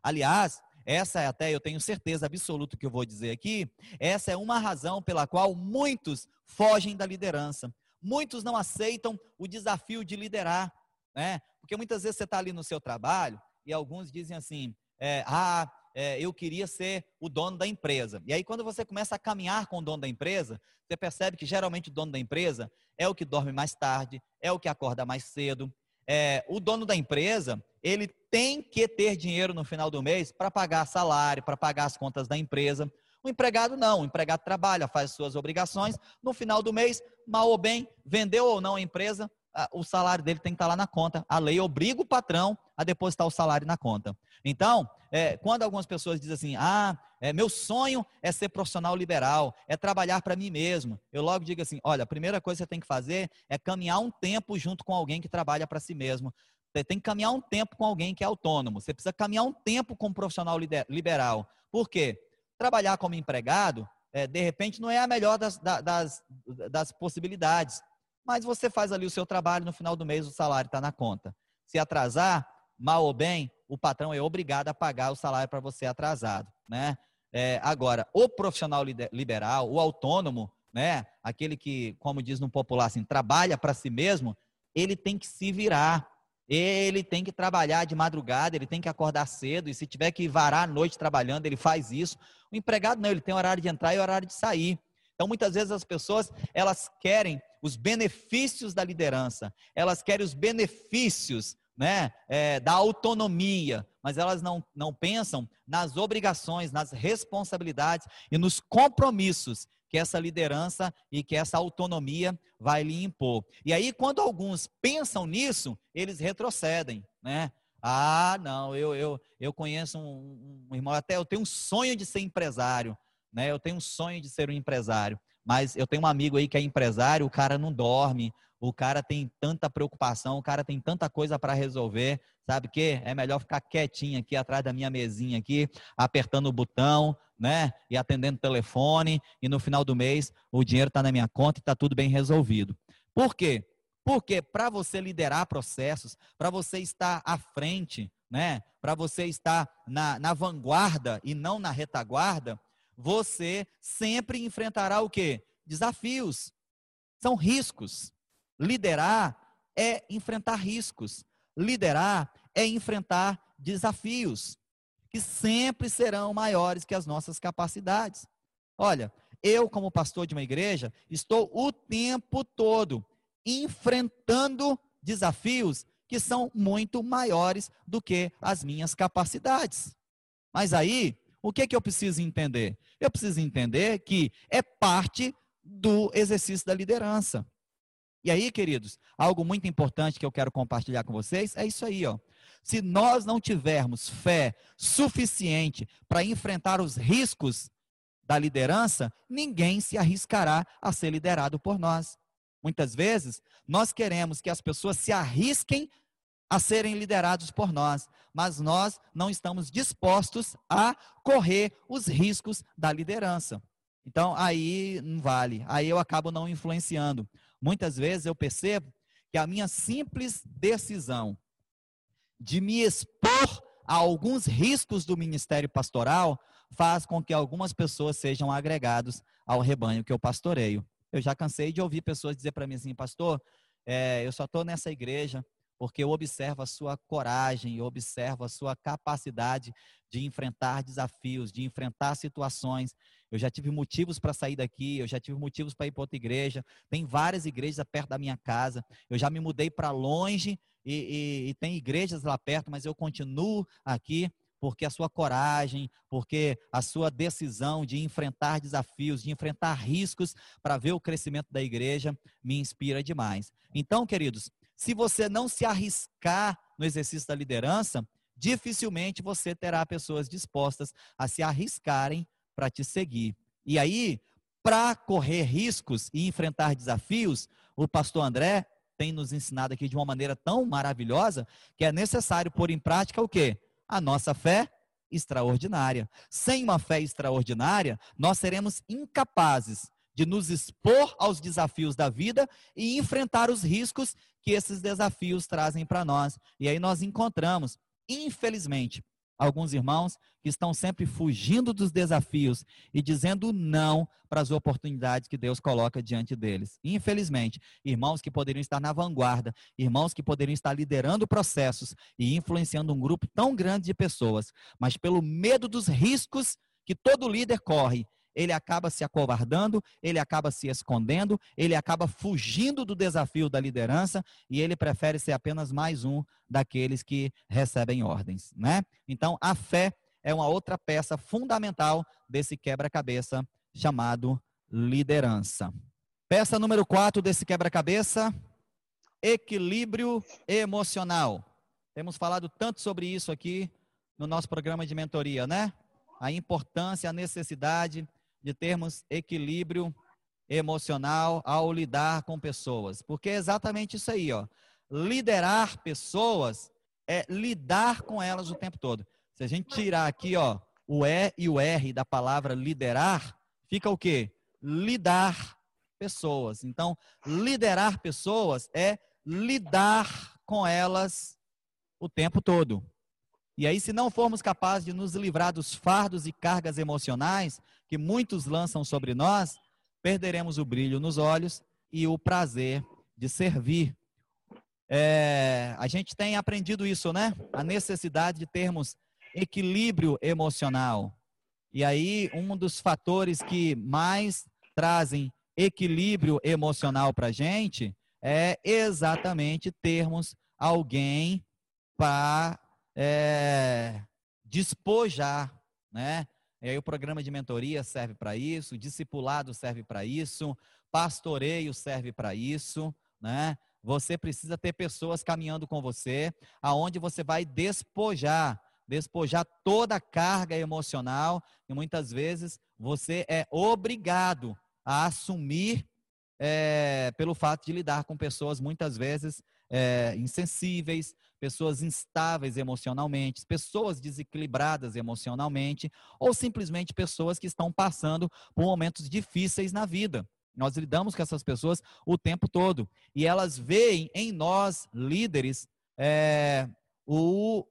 Aliás, essa é até, eu tenho certeza absoluta que eu vou dizer aqui, essa é uma razão pela qual muitos fogem da liderança. Muitos não aceitam o desafio de liderar, né? Porque muitas vezes você está ali no seu trabalho e alguns dizem assim, é, ah, é, eu queria ser o dono da empresa. E aí, quando você começa a caminhar com o dono da empresa, você percebe que geralmente o dono da empresa é o que dorme mais tarde, é o que acorda mais cedo. É, o dono da empresa, ele tem que ter dinheiro no final do mês para pagar salário, para pagar as contas da empresa. O empregado não, o empregado trabalha, faz suas obrigações, no final do mês, mal ou bem, vendeu ou não a empresa, o salário dele tem que estar lá na conta. A lei obriga o patrão a depositar o salário na conta. Então, é, quando algumas pessoas dizem assim, ah, é, meu sonho é ser profissional liberal, é trabalhar para mim mesmo, eu logo digo assim, olha, a primeira coisa que você tem que fazer é caminhar um tempo junto com alguém que trabalha para si mesmo. Você tem que caminhar um tempo com alguém que é autônomo. Você precisa caminhar um tempo com um profissional liberal. Por quê? Trabalhar como empregado, é, de repente, não é a melhor das, das, das possibilidades mas você faz ali o seu trabalho, no final do mês o salário está na conta. Se atrasar, mal ou bem, o patrão é obrigado a pagar o salário para você atrasado, né? É, agora, o profissional liberal, o autônomo, né? Aquele que, como diz no popular, assim, trabalha para si mesmo, ele tem que se virar. Ele tem que trabalhar de madrugada, ele tem que acordar cedo, e se tiver que varar a noite trabalhando, ele faz isso. O empregado não, ele tem horário de entrar e horário de sair. Então, muitas vezes as pessoas, elas querem os benefícios da liderança, elas querem os benefícios né, é, da autonomia, mas elas não, não pensam nas obrigações, nas responsabilidades e nos compromissos que essa liderança e que essa autonomia vai lhe impor. E aí, quando alguns pensam nisso, eles retrocedem, né? Ah, não, eu, eu, eu conheço um, um irmão, até eu tenho um sonho de ser empresário né? Eu tenho um sonho de ser um empresário, mas eu tenho um amigo aí que é empresário, o cara não dorme, o cara tem tanta preocupação, o cara tem tanta coisa para resolver, sabe que é melhor ficar quietinho aqui atrás da minha mesinha aqui, apertando o botão, né? E atendendo o telefone, e no final do mês o dinheiro está na minha conta e está tudo bem resolvido. Por quê? Porque para você liderar processos, para você estar à frente, né? Para você estar na, na vanguarda e não na retaguarda, você sempre enfrentará o quê? Desafios. São riscos. Liderar é enfrentar riscos. Liderar é enfrentar desafios que sempre serão maiores que as nossas capacidades. Olha, eu, como pastor de uma igreja, estou o tempo todo enfrentando desafios que são muito maiores do que as minhas capacidades. Mas aí, o que, que eu preciso entender? Eu preciso entender que é parte do exercício da liderança. E aí, queridos, algo muito importante que eu quero compartilhar com vocês é isso aí, ó. Se nós não tivermos fé suficiente para enfrentar os riscos da liderança, ninguém se arriscará a ser liderado por nós. Muitas vezes, nós queremos que as pessoas se arrisquem a serem liderados por nós, mas nós não estamos dispostos a correr os riscos da liderança. Então, aí não vale, aí eu acabo não influenciando. Muitas vezes eu percebo que a minha simples decisão de me expor a alguns riscos do ministério pastoral faz com que algumas pessoas sejam agregados ao rebanho que eu pastoreio. Eu já cansei de ouvir pessoas dizer para mim assim, pastor, é, eu só estou nessa igreja porque eu observo a sua coragem, eu observo a sua capacidade de enfrentar desafios, de enfrentar situações. Eu já tive motivos para sair daqui, eu já tive motivos para ir para outra igreja. Tem várias igrejas perto da minha casa. Eu já me mudei para longe e, e, e tem igrejas lá perto, mas eu continuo aqui porque a sua coragem, porque a sua decisão de enfrentar desafios, de enfrentar riscos para ver o crescimento da igreja me inspira demais. Então, queridos, se você não se arriscar no exercício da liderança, dificilmente você terá pessoas dispostas a se arriscarem para te seguir. E aí, para correr riscos e enfrentar desafios, o pastor André tem nos ensinado aqui de uma maneira tão maravilhosa que é necessário pôr em prática o quê? A nossa fé extraordinária. Sem uma fé extraordinária, nós seremos incapazes de nos expor aos desafios da vida e enfrentar os riscos que esses desafios trazem para nós. E aí nós encontramos, infelizmente, alguns irmãos que estão sempre fugindo dos desafios e dizendo não para as oportunidades que Deus coloca diante deles. Infelizmente, irmãos que poderiam estar na vanguarda, irmãos que poderiam estar liderando processos e influenciando um grupo tão grande de pessoas, mas pelo medo dos riscos que todo líder corre ele acaba se acovardando, ele acaba se escondendo, ele acaba fugindo do desafio da liderança e ele prefere ser apenas mais um daqueles que recebem ordens, né? Então, a fé é uma outra peça fundamental desse quebra-cabeça chamado liderança. Peça número 4 desse quebra-cabeça, equilíbrio emocional. Temos falado tanto sobre isso aqui no nosso programa de mentoria, né? A importância, a necessidade de termos equilíbrio emocional ao lidar com pessoas. Porque é exatamente isso aí, ó. Liderar pessoas é lidar com elas o tempo todo. Se a gente tirar aqui, ó, o E e o R da palavra liderar, fica o quê? Lidar pessoas. Então, liderar pessoas é lidar com elas o tempo todo. E aí, se não formos capazes de nos livrar dos fardos e cargas emocionais que muitos lançam sobre nós, perderemos o brilho nos olhos e o prazer de servir. É, a gente tem aprendido isso, né? A necessidade de termos equilíbrio emocional. E aí, um dos fatores que mais trazem equilíbrio emocional para a gente é exatamente termos alguém para é, despojar, né? E aí o programa de mentoria serve para isso, discipulado serve para isso, pastoreio serve para isso, né? Você precisa ter pessoas caminhando com você, aonde você vai despojar, despojar toda a carga emocional, e muitas vezes você é obrigado a assumir é, pelo fato de lidar com pessoas muitas vezes é, insensíveis, pessoas instáveis emocionalmente, pessoas desequilibradas emocionalmente, ou simplesmente pessoas que estão passando por momentos difíceis na vida. Nós lidamos com essas pessoas o tempo todo. E elas veem em nós, líderes, é, o,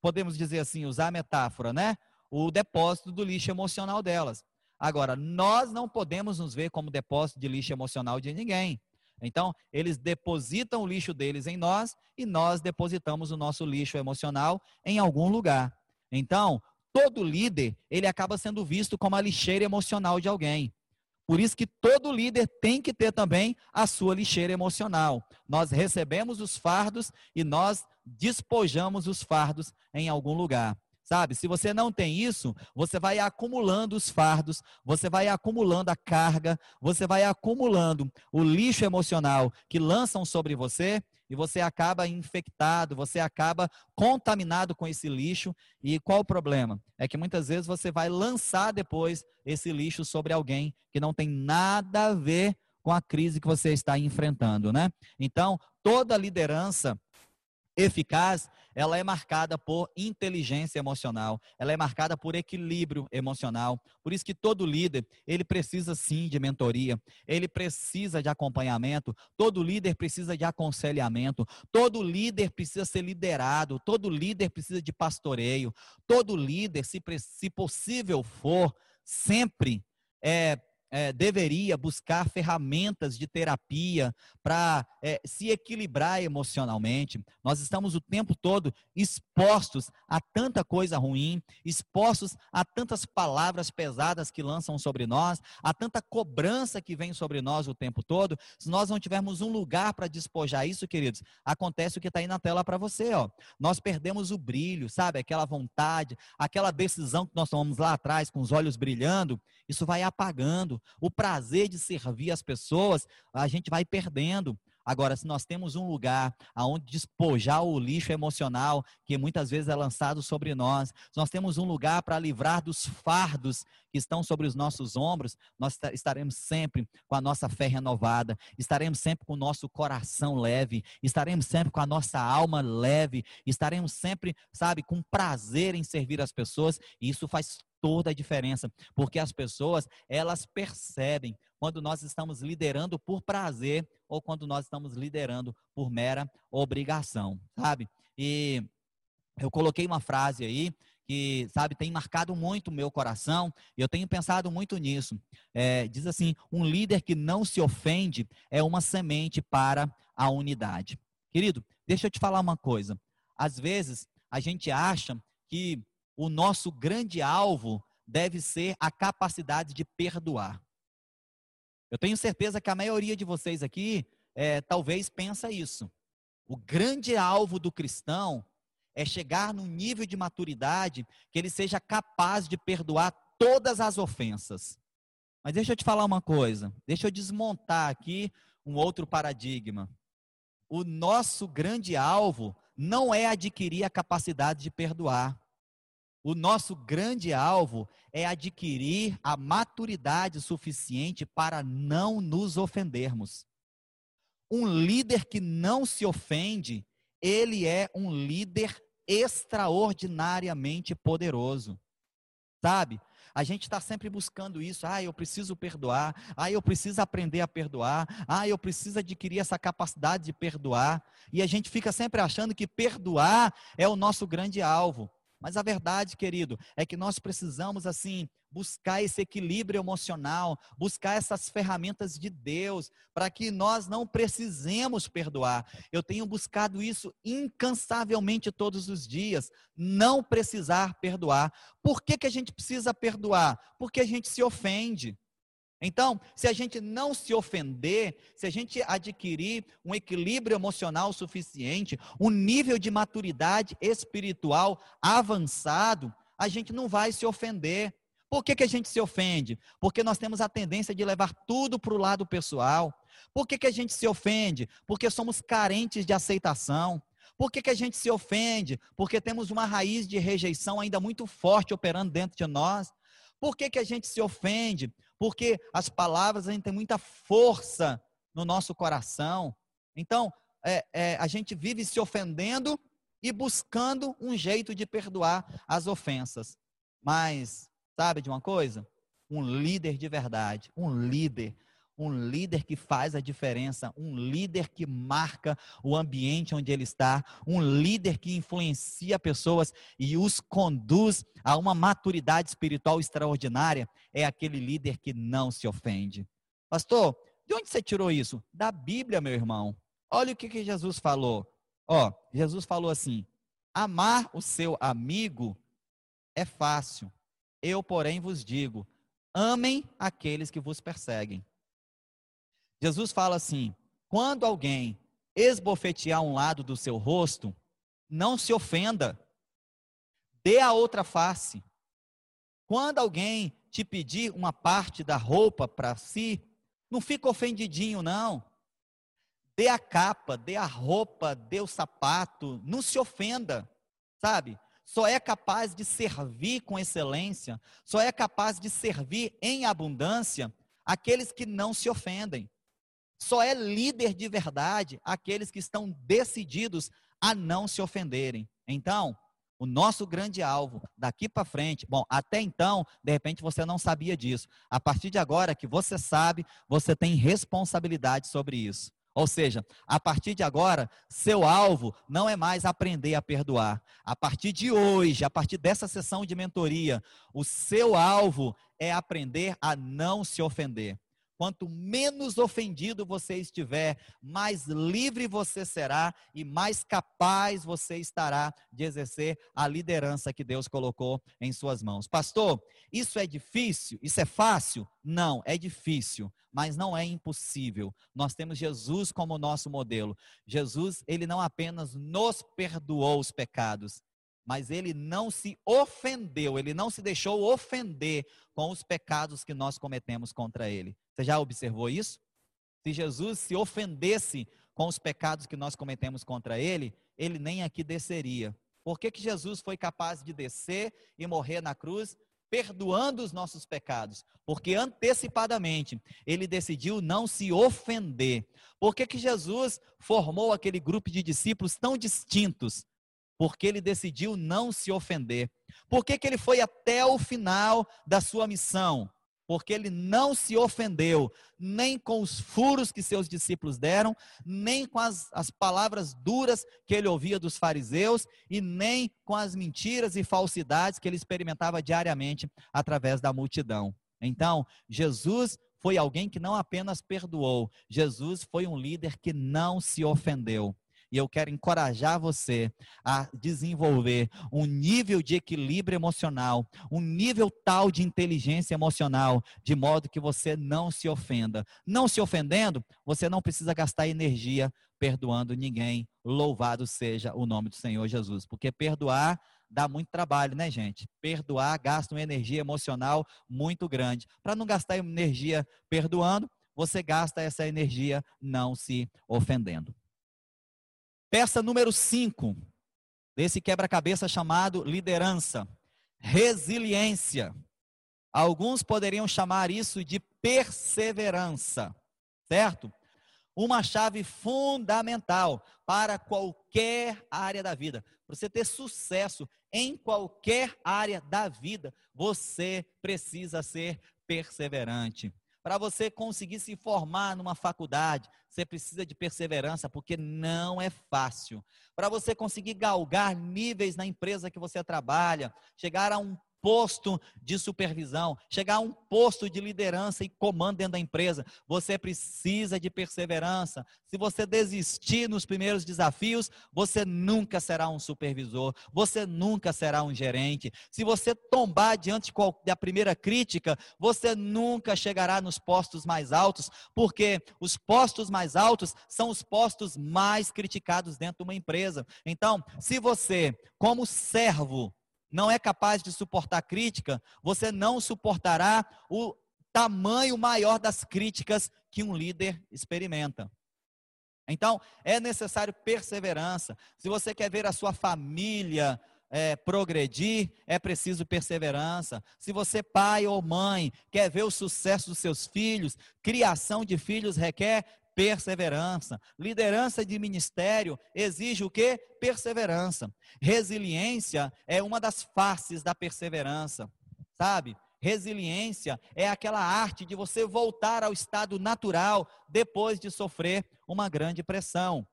podemos dizer assim, usar a metáfora, né? O depósito do lixo emocional delas. Agora, nós não podemos nos ver como depósito de lixo emocional de ninguém. Então, eles depositam o lixo deles em nós e nós depositamos o nosso lixo emocional em algum lugar. Então, todo líder, ele acaba sendo visto como a lixeira emocional de alguém. Por isso que todo líder tem que ter também a sua lixeira emocional. Nós recebemos os fardos e nós despojamos os fardos em algum lugar. Sabe? Se você não tem isso, você vai acumulando os fardos, você vai acumulando a carga, você vai acumulando o lixo emocional que lançam sobre você e você acaba infectado, você acaba contaminado com esse lixo. E qual o problema? É que muitas vezes você vai lançar depois esse lixo sobre alguém que não tem nada a ver com a crise que você está enfrentando, né? Então, toda liderança eficaz, ela é marcada por inteligência emocional, ela é marcada por equilíbrio emocional. Por isso que todo líder, ele precisa sim de mentoria, ele precisa de acompanhamento, todo líder precisa de aconselhamento, todo líder precisa ser liderado, todo líder precisa de pastoreio, todo líder, se, se possível for, sempre é, é, deveria buscar ferramentas de terapia para é, se equilibrar emocionalmente. Nós estamos o tempo todo expostos a tanta coisa ruim, expostos a tantas palavras pesadas que lançam sobre nós, a tanta cobrança que vem sobre nós o tempo todo. Se nós não tivermos um lugar para despojar isso, queridos, acontece o que está aí na tela para você. Ó. Nós perdemos o brilho, sabe? Aquela vontade, aquela decisão que nós tomamos lá atrás com os olhos brilhando, isso vai apagando o prazer de servir as pessoas, a gente vai perdendo. Agora, se nós temos um lugar aonde despojar o lixo emocional que muitas vezes é lançado sobre nós, se nós temos um lugar para livrar dos fardos que estão sobre os nossos ombros, nós estaremos sempre com a nossa fé renovada, estaremos sempre com o nosso coração leve, estaremos sempre com a nossa alma leve, estaremos sempre, sabe, com prazer em servir as pessoas, e isso faz toda a diferença, porque as pessoas, elas percebem quando nós estamos liderando por prazer ou quando nós estamos liderando por mera obrigação, sabe? E eu coloquei uma frase aí que, sabe, tem marcado muito o meu coração, e eu tenho pensado muito nisso. É, diz assim: um líder que não se ofende é uma semente para a unidade. Querido, deixa eu te falar uma coisa. Às vezes, a gente acha que o nosso grande alvo deve ser a capacidade de perdoar. Eu tenho certeza que a maioria de vocês aqui é, talvez pensa isso. O grande alvo do cristão é chegar num nível de maturidade que ele seja capaz de perdoar todas as ofensas. Mas deixa eu te falar uma coisa, deixa eu desmontar aqui um outro paradigma. O nosso grande alvo não é adquirir a capacidade de perdoar. O nosso grande alvo é adquirir a maturidade suficiente para não nos ofendermos. Um líder que não se ofende, ele é um líder extraordinariamente poderoso. Sabe? A gente está sempre buscando isso. Ah, eu preciso perdoar. Ah, eu preciso aprender a perdoar. Ah, eu preciso adquirir essa capacidade de perdoar. E a gente fica sempre achando que perdoar é o nosso grande alvo. Mas a verdade, querido, é que nós precisamos, assim, buscar esse equilíbrio emocional, buscar essas ferramentas de Deus, para que nós não precisemos perdoar. Eu tenho buscado isso incansavelmente todos os dias, não precisar perdoar. Por que, que a gente precisa perdoar? Porque a gente se ofende. Então, se a gente não se ofender, se a gente adquirir um equilíbrio emocional suficiente, um nível de maturidade espiritual avançado, a gente não vai se ofender. Por que, que a gente se ofende? Porque nós temos a tendência de levar tudo para o lado pessoal. Por que, que a gente se ofende? Porque somos carentes de aceitação. Por que, que a gente se ofende? Porque temos uma raiz de rejeição ainda muito forte operando dentro de nós. Por que, que a gente se ofende? Porque as palavras a gente tem muita força no nosso coração. Então, é, é, a gente vive se ofendendo e buscando um jeito de perdoar as ofensas. Mas, sabe de uma coisa? Um líder de verdade, um líder um líder que faz a diferença, um líder que marca o ambiente onde ele está, um líder que influencia pessoas e os conduz a uma maturidade espiritual extraordinária, é aquele líder que não se ofende. Pastor, de onde você tirou isso? Da Bíblia, meu irmão. Olha o que, que Jesus falou. Ó, Jesus falou assim: amar o seu amigo é fácil. Eu, porém, vos digo: amem aqueles que vos perseguem. Jesus fala assim: quando alguém esbofetear um lado do seu rosto, não se ofenda, dê a outra face. Quando alguém te pedir uma parte da roupa para si, não fica ofendidinho, não. Dê a capa, dê a roupa, dê o sapato, não se ofenda, sabe? Só é capaz de servir com excelência, só é capaz de servir em abundância aqueles que não se ofendem. Só é líder de verdade aqueles que estão decididos a não se ofenderem. Então, o nosso grande alvo daqui para frente, bom, até então, de repente você não sabia disso. A partir de agora que você sabe, você tem responsabilidade sobre isso. Ou seja, a partir de agora, seu alvo não é mais aprender a perdoar. A partir de hoje, a partir dessa sessão de mentoria, o seu alvo é aprender a não se ofender. Quanto menos ofendido você estiver, mais livre você será e mais capaz você estará de exercer a liderança que Deus colocou em suas mãos. Pastor, isso é difícil? Isso é fácil? Não, é difícil, mas não é impossível. Nós temos Jesus como nosso modelo. Jesus, ele não apenas nos perdoou os pecados, mas ele não se ofendeu, ele não se deixou ofender com os pecados que nós cometemos contra ele. Você já observou isso? Se Jesus se ofendesse com os pecados que nós cometemos contra ele, ele nem aqui desceria. Por que, que Jesus foi capaz de descer e morrer na cruz, perdoando os nossos pecados? Porque antecipadamente ele decidiu não se ofender. Por que, que Jesus formou aquele grupo de discípulos tão distintos? Porque ele decidiu não se ofender. Por que, que ele foi até o final da sua missão? porque ele não se ofendeu, nem com os furos que seus discípulos deram, nem com as, as palavras duras que ele ouvia dos fariseus, e nem com as mentiras e falsidades que ele experimentava diariamente através da multidão. Então, Jesus foi alguém que não apenas perdoou, Jesus foi um líder que não se ofendeu. E eu quero encorajar você a desenvolver um nível de equilíbrio emocional, um nível tal de inteligência emocional, de modo que você não se ofenda. Não se ofendendo, você não precisa gastar energia perdoando ninguém. Louvado seja o nome do Senhor Jesus, porque perdoar dá muito trabalho, né, gente? Perdoar gasta uma energia emocional muito grande. Para não gastar energia perdoando, você gasta essa energia não se ofendendo. Peça número 5 desse quebra-cabeça chamado liderança, resiliência. Alguns poderiam chamar isso de perseverança, certo? Uma chave fundamental para qualquer área da vida. Para você ter sucesso em qualquer área da vida, você precisa ser perseverante. Para você conseguir se formar numa faculdade, você precisa de perseverança, porque não é fácil. Para você conseguir galgar níveis na empresa que você trabalha, chegar a um posto de supervisão, chegar a um posto de liderança e comando dentro da empresa. Você precisa de perseverança. Se você desistir nos primeiros desafios, você nunca será um supervisor, você nunca será um gerente. Se você tombar diante da primeira crítica, você nunca chegará nos postos mais altos, porque os postos mais altos são os postos mais criticados dentro de uma empresa. Então, se você, como servo, não é capaz de suportar crítica, você não suportará o tamanho maior das críticas que um líder experimenta. Então, é necessário perseverança. Se você quer ver a sua família é, progredir, é preciso perseverança. Se você, pai ou mãe, quer ver o sucesso dos seus filhos, criação de filhos requer perseverança. Liderança de ministério exige o que? Perseverança. Resiliência é uma das faces da perseverança, sabe? Resiliência é aquela arte de você voltar ao estado natural depois de sofrer uma grande pressão.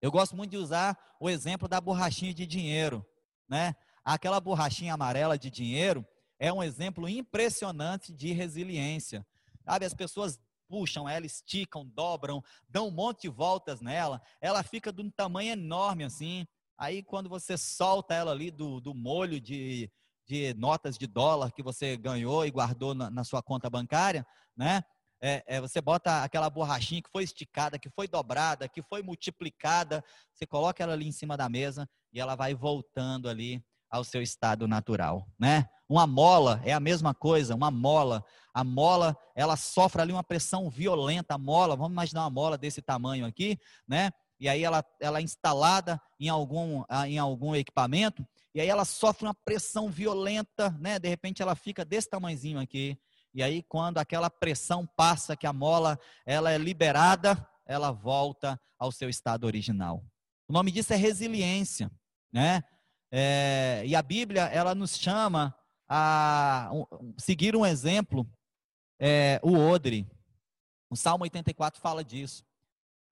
Eu gosto muito de usar o exemplo da borrachinha de dinheiro, né? Aquela borrachinha amarela de dinheiro é um exemplo impressionante de resiliência. Sabe, as pessoas puxam ela, esticam, dobram, dão um monte de voltas nela, ela fica de um tamanho enorme assim. Aí quando você solta ela ali do, do molho de, de notas de dólar que você ganhou e guardou na, na sua conta bancária, né? É, é, você bota aquela borrachinha que foi esticada, que foi dobrada, que foi multiplicada, você coloca ela ali em cima da mesa e ela vai voltando ali ao seu estado natural, né? Uma mola é a mesma coisa, uma mola. A mola, ela sofre ali uma pressão violenta, a mola, vamos imaginar uma mola desse tamanho aqui, né? E aí ela, ela é instalada em algum, ah, em algum equipamento, e aí ela sofre uma pressão violenta, né? De repente ela fica desse tamanhozinho aqui. E aí quando aquela pressão passa, que a mola ela é liberada, ela volta ao seu estado original. O nome disso é resiliência, né? É, e a Bíblia, ela nos chama a seguir um exemplo, é, o odre. O Salmo 84 fala disso.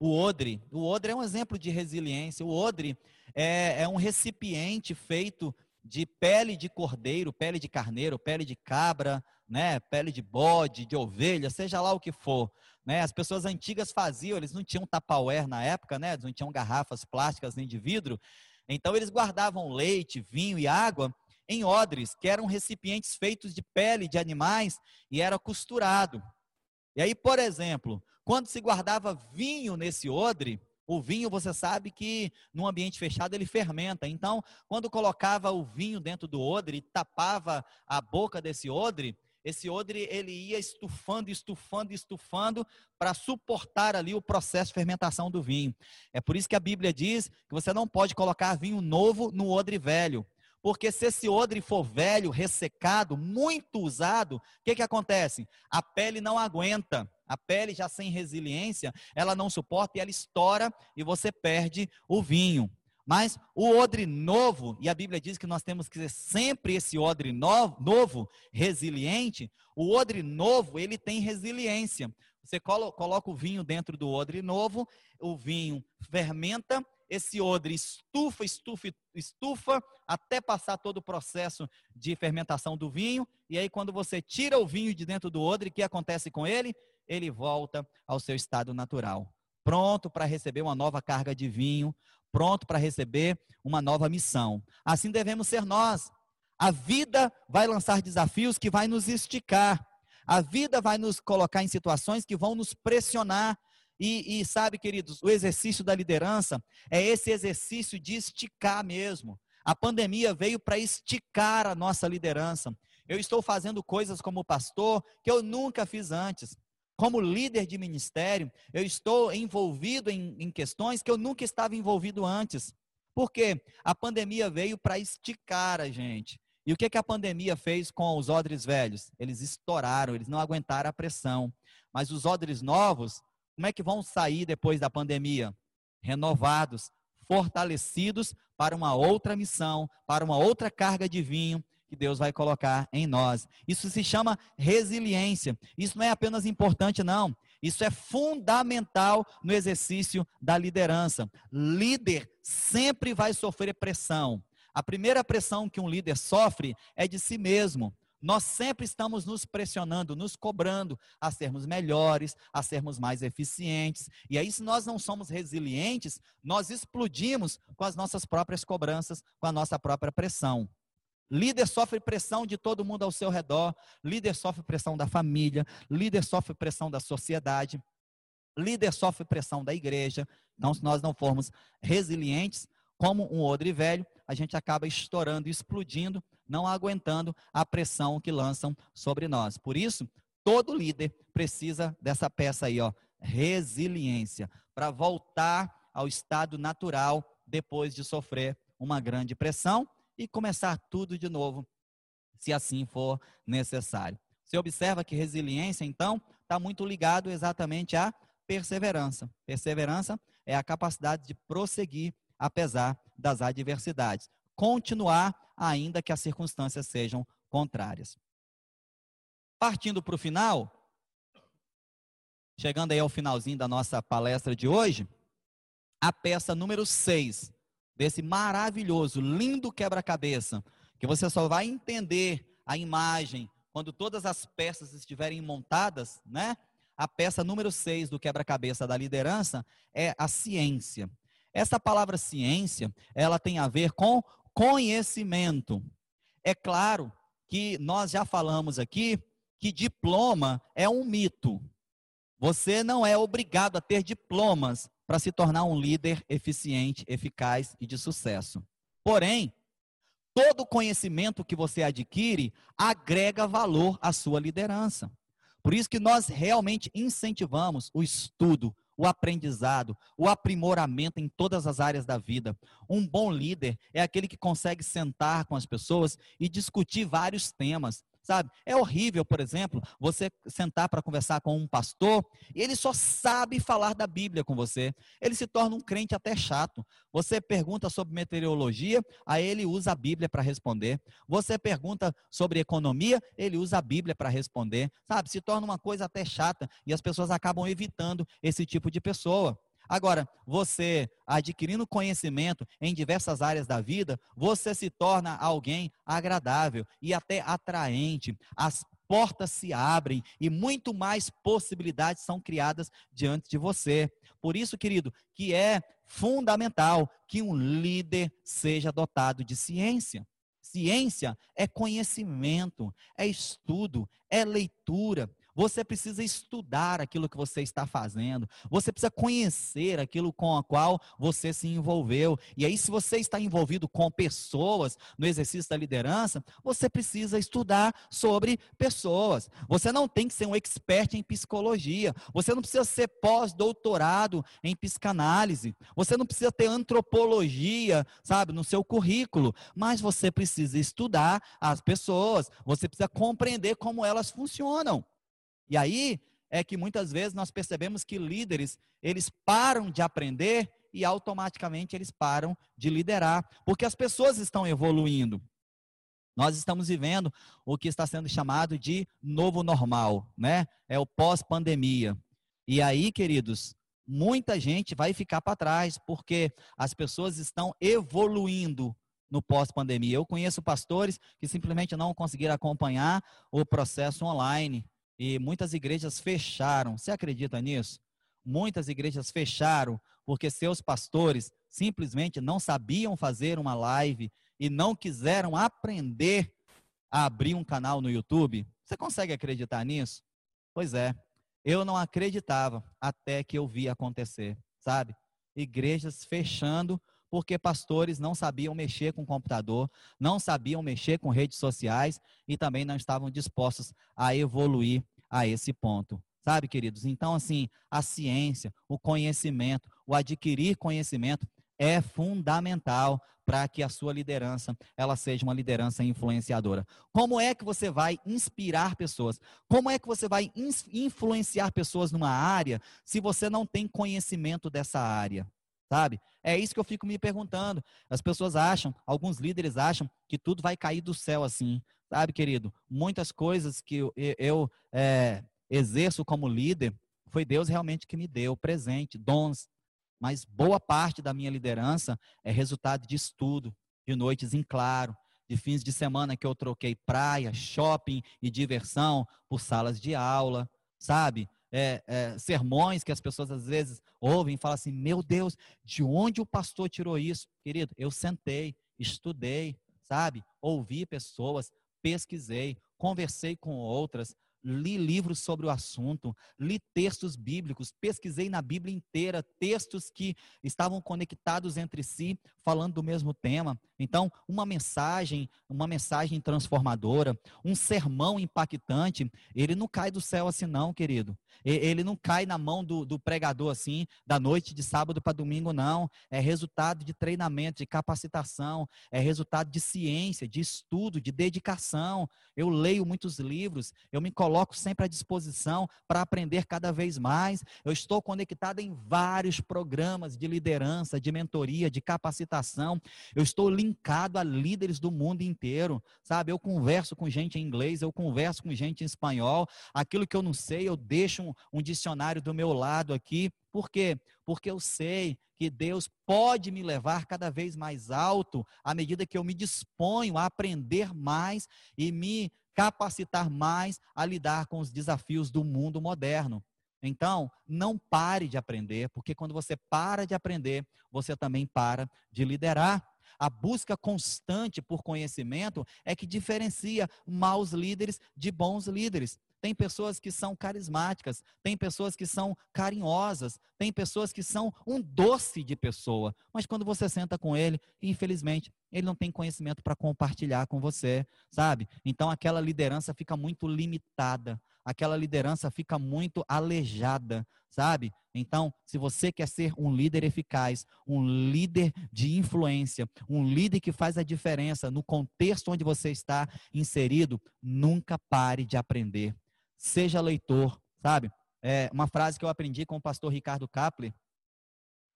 o odre. O odre é um exemplo de resiliência. O odre é, é um recipiente feito de pele de cordeiro, pele de carneiro, pele de cabra, né, pele de bode, de ovelha, seja lá o que for. Né? As pessoas antigas faziam, eles não tinham tapauer na época, né? não tinham garrafas plásticas nem de vidro, então eles guardavam leite, vinho e água em odres, que eram recipientes feitos de pele de animais e era costurado. E aí, por exemplo, quando se guardava vinho nesse odre, o vinho, você sabe que num ambiente fechado ele fermenta. Então, quando colocava o vinho dentro do odre e tapava a boca desse odre, esse odre ele ia estufando, estufando, estufando para suportar ali o processo de fermentação do vinho. É por isso que a Bíblia diz que você não pode colocar vinho novo no odre velho. Porque se esse odre for velho, ressecado, muito usado, o que, que acontece? A pele não aguenta. A pele já sem resiliência, ela não suporta e ela estoura e você perde o vinho. Mas o odre novo, e a Bíblia diz que nós temos que ser sempre esse odre novo, novo resiliente, o odre novo, ele tem resiliência. Você coloca o vinho dentro do odre novo, o vinho fermenta, esse odre estufa, estufa, estufa, até passar todo o processo de fermentação do vinho, e aí quando você tira o vinho de dentro do odre, o que acontece com ele? Ele volta ao seu estado natural, pronto para receber uma nova carga de vinho, pronto para receber uma nova missão. Assim devemos ser nós. A vida vai lançar desafios que vai nos esticar. A vida vai nos colocar em situações que vão nos pressionar. E, e sabe, queridos, o exercício da liderança é esse exercício de esticar mesmo. A pandemia veio para esticar a nossa liderança. Eu estou fazendo coisas como pastor que eu nunca fiz antes. Como líder de ministério, eu estou envolvido em, em questões que eu nunca estava envolvido antes. Porque a pandemia veio para esticar a gente. E o que, que a pandemia fez com os odres velhos? Eles estouraram, eles não aguentaram a pressão. Mas os odres novos, como é que vão sair depois da pandemia? Renovados, fortalecidos para uma outra missão, para uma outra carga de vinho, que Deus vai colocar em nós. Isso se chama resiliência. Isso não é apenas importante, não. Isso é fundamental no exercício da liderança. Líder sempre vai sofrer pressão. A primeira pressão que um líder sofre é de si mesmo. Nós sempre estamos nos pressionando, nos cobrando a sermos melhores, a sermos mais eficientes. E aí, se nós não somos resilientes, nós explodimos com as nossas próprias cobranças, com a nossa própria pressão. Líder sofre pressão de todo mundo ao seu redor, líder sofre pressão da família, líder sofre pressão da sociedade, líder sofre pressão da igreja. Então, se nós não formos resilientes, como um odre velho, a gente acaba estourando, explodindo, não aguentando a pressão que lançam sobre nós. Por isso, todo líder precisa dessa peça aí, ó, resiliência, para voltar ao estado natural depois de sofrer uma grande pressão e começar tudo de novo, se assim for necessário. Você observa que resiliência, então, está muito ligado exatamente à perseverança. Perseverança é a capacidade de prosseguir apesar das adversidades. Continuar, ainda que as circunstâncias sejam contrárias. Partindo para o final, chegando aí ao finalzinho da nossa palestra de hoje, a peça número 6 desse maravilhoso, lindo quebra-cabeça, que você só vai entender a imagem quando todas as peças estiverem montadas, né? A peça número 6 do quebra-cabeça da liderança é a ciência. Essa palavra ciência, ela tem a ver com conhecimento. É claro que nós já falamos aqui que diploma é um mito. Você não é obrigado a ter diplomas para se tornar um líder eficiente, eficaz e de sucesso. Porém, todo conhecimento que você adquire agrega valor à sua liderança. Por isso que nós realmente incentivamos o estudo, o aprendizado, o aprimoramento em todas as áreas da vida. Um bom líder é aquele que consegue sentar com as pessoas e discutir vários temas sabe? É horrível, por exemplo, você sentar para conversar com um pastor e ele só sabe falar da Bíblia com você. Ele se torna um crente até chato. Você pergunta sobre meteorologia, aí ele usa a Bíblia para responder. Você pergunta sobre economia, ele usa a Bíblia para responder. Sabe? Se torna uma coisa até chata e as pessoas acabam evitando esse tipo de pessoa. Agora, você adquirindo conhecimento em diversas áreas da vida, você se torna alguém agradável e até atraente. As portas se abrem e muito mais possibilidades são criadas diante de você. Por isso, querido, que é fundamental que um líder seja dotado de ciência. Ciência é conhecimento, é estudo, é leitura. Você precisa estudar aquilo que você está fazendo. Você precisa conhecer aquilo com a qual você se envolveu. E aí, se você está envolvido com pessoas no exercício da liderança, você precisa estudar sobre pessoas. Você não tem que ser um expert em psicologia. Você não precisa ser pós-doutorado em psicanálise. Você não precisa ter antropologia, sabe, no seu currículo. Mas você precisa estudar as pessoas. Você precisa compreender como elas funcionam. E aí é que muitas vezes nós percebemos que líderes, eles param de aprender e automaticamente eles param de liderar, porque as pessoas estão evoluindo. Nós estamos vivendo o que está sendo chamado de novo normal, né? É o pós-pandemia. E aí, queridos, muita gente vai ficar para trás, porque as pessoas estão evoluindo no pós-pandemia. Eu conheço pastores que simplesmente não conseguiram acompanhar o processo online e muitas igrejas fecharam. Você acredita nisso? Muitas igrejas fecharam porque seus pastores simplesmente não sabiam fazer uma live e não quiseram aprender a abrir um canal no YouTube. Você consegue acreditar nisso? Pois é, eu não acreditava até que eu vi acontecer, sabe? Igrejas fechando porque pastores não sabiam mexer com computador, não sabiam mexer com redes sociais e também não estavam dispostos a evoluir a esse ponto. Sabe, queridos? Então, assim, a ciência, o conhecimento, o adquirir conhecimento é fundamental para que a sua liderança ela seja uma liderança influenciadora. Como é que você vai inspirar pessoas? Como é que você vai influenciar pessoas numa área se você não tem conhecimento dessa área? Sabe? É isso que eu fico me perguntando. As pessoas acham, alguns líderes acham que tudo vai cair do céu assim, sabe, querido? Muitas coisas que eu, eu é, exerço como líder foi Deus realmente que me deu presente, dons. Mas boa parte da minha liderança é resultado de estudo, de noites em claro, de fins de semana que eu troquei praia, shopping e diversão por salas de aula, sabe? É, é, sermões que as pessoas às vezes ouvem e falam assim: Meu Deus, de onde o pastor tirou isso? Querido, eu sentei, estudei, sabe? Ouvi pessoas, pesquisei, conversei com outras, li livros sobre o assunto, li textos bíblicos, pesquisei na Bíblia inteira textos que estavam conectados entre si, falando do mesmo tema. Então, uma mensagem, uma mensagem transformadora, um sermão impactante, ele não cai do céu assim não, querido. Ele não cai na mão do, do pregador assim, da noite de sábado para domingo, não. É resultado de treinamento, de capacitação, é resultado de ciência, de estudo, de dedicação. Eu leio muitos livros, eu me coloco coloco sempre à disposição para aprender cada vez mais. Eu estou conectado em vários programas de liderança, de mentoria, de capacitação. Eu estou linkado a líderes do mundo inteiro, sabe? Eu converso com gente em inglês, eu converso com gente em espanhol. Aquilo que eu não sei, eu deixo um, um dicionário do meu lado aqui. Por quê? Porque eu sei que Deus pode me levar cada vez mais alto à medida que eu me disponho a aprender mais e me capacitar mais a lidar com os desafios do mundo moderno. Então, não pare de aprender, porque quando você para de aprender, você também para de liderar. A busca constante por conhecimento é que diferencia maus líderes de bons líderes. Tem pessoas que são carismáticas, tem pessoas que são carinhosas, tem pessoas que são um doce de pessoa, mas quando você senta com ele, infelizmente, ele não tem conhecimento para compartilhar com você, sabe? Então aquela liderança fica muito limitada, aquela liderança fica muito aleijada, sabe? Então, se você quer ser um líder eficaz, um líder de influência, um líder que faz a diferença no contexto onde você está inserido, nunca pare de aprender seja leitor, sabe? É uma frase que eu aprendi com o pastor Ricardo Kapler,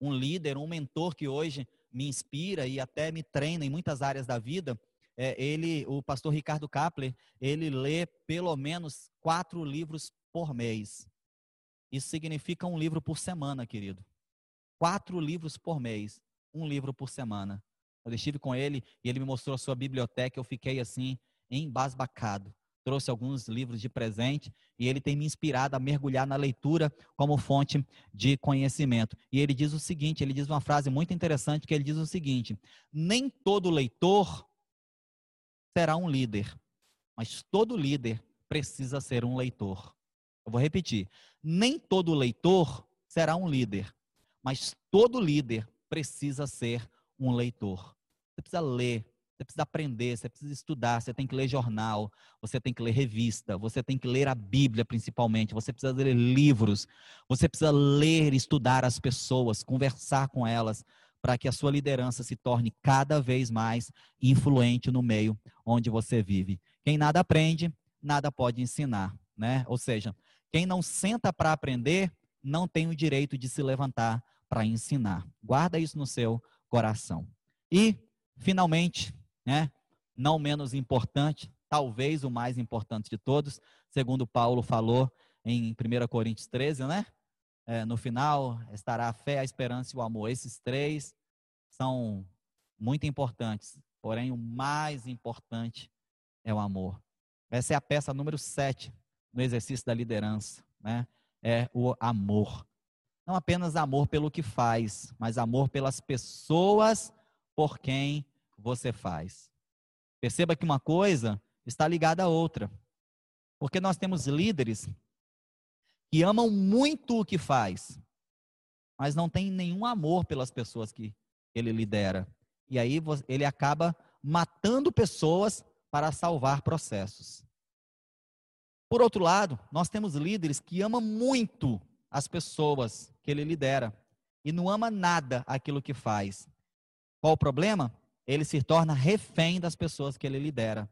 um líder, um mentor que hoje me inspira e até me treina em muitas áreas da vida. É, ele, o pastor Ricardo Kapler, ele lê pelo menos quatro livros por mês. Isso significa um livro por semana, querido. quatro livros por mês, um livro por semana. Eu estive com ele e ele me mostrou a sua biblioteca. Eu fiquei assim, embasbacado. Trouxe alguns livros de presente e ele tem me inspirado a mergulhar na leitura como fonte de conhecimento. E ele diz o seguinte: ele diz uma frase muito interessante que ele diz o seguinte: nem todo leitor será um líder, mas todo líder precisa ser um leitor. Eu vou repetir: nem todo leitor será um líder, mas todo líder precisa ser um leitor. Você precisa ler, você precisa aprender, você precisa estudar, você tem que ler jornal, você tem que ler revista, você tem que ler a Bíblia principalmente, você precisa ler livros, você precisa ler, estudar as pessoas, conversar com elas, para que a sua liderança se torne cada vez mais influente no meio onde você vive. Quem nada aprende, nada pode ensinar, né? Ou seja, quem não senta para aprender, não tem o direito de se levantar para ensinar. Guarda isso no seu coração. E, finalmente, né, não menos importante, talvez o mais importante de todos, segundo Paulo falou em 1 Coríntios 13, né? É, no final estará a fé, a esperança e o amor. Esses três são muito importantes, porém o mais importante é o amor. Essa é a peça número 7 no exercício da liderança, né? É o amor. Não apenas amor pelo que faz, mas amor pelas pessoas por quem você faz. Perceba que uma coisa está ligada à outra. Porque nós temos líderes que amam muito o que faz, mas não tem nenhum amor pelas pessoas que ele lidera. E aí ele acaba matando pessoas para salvar processos. Por outro lado, nós temos líderes que amam muito as pessoas que ele lidera e não ama nada aquilo que faz. Qual o problema? Ele se torna refém das pessoas que ele lidera.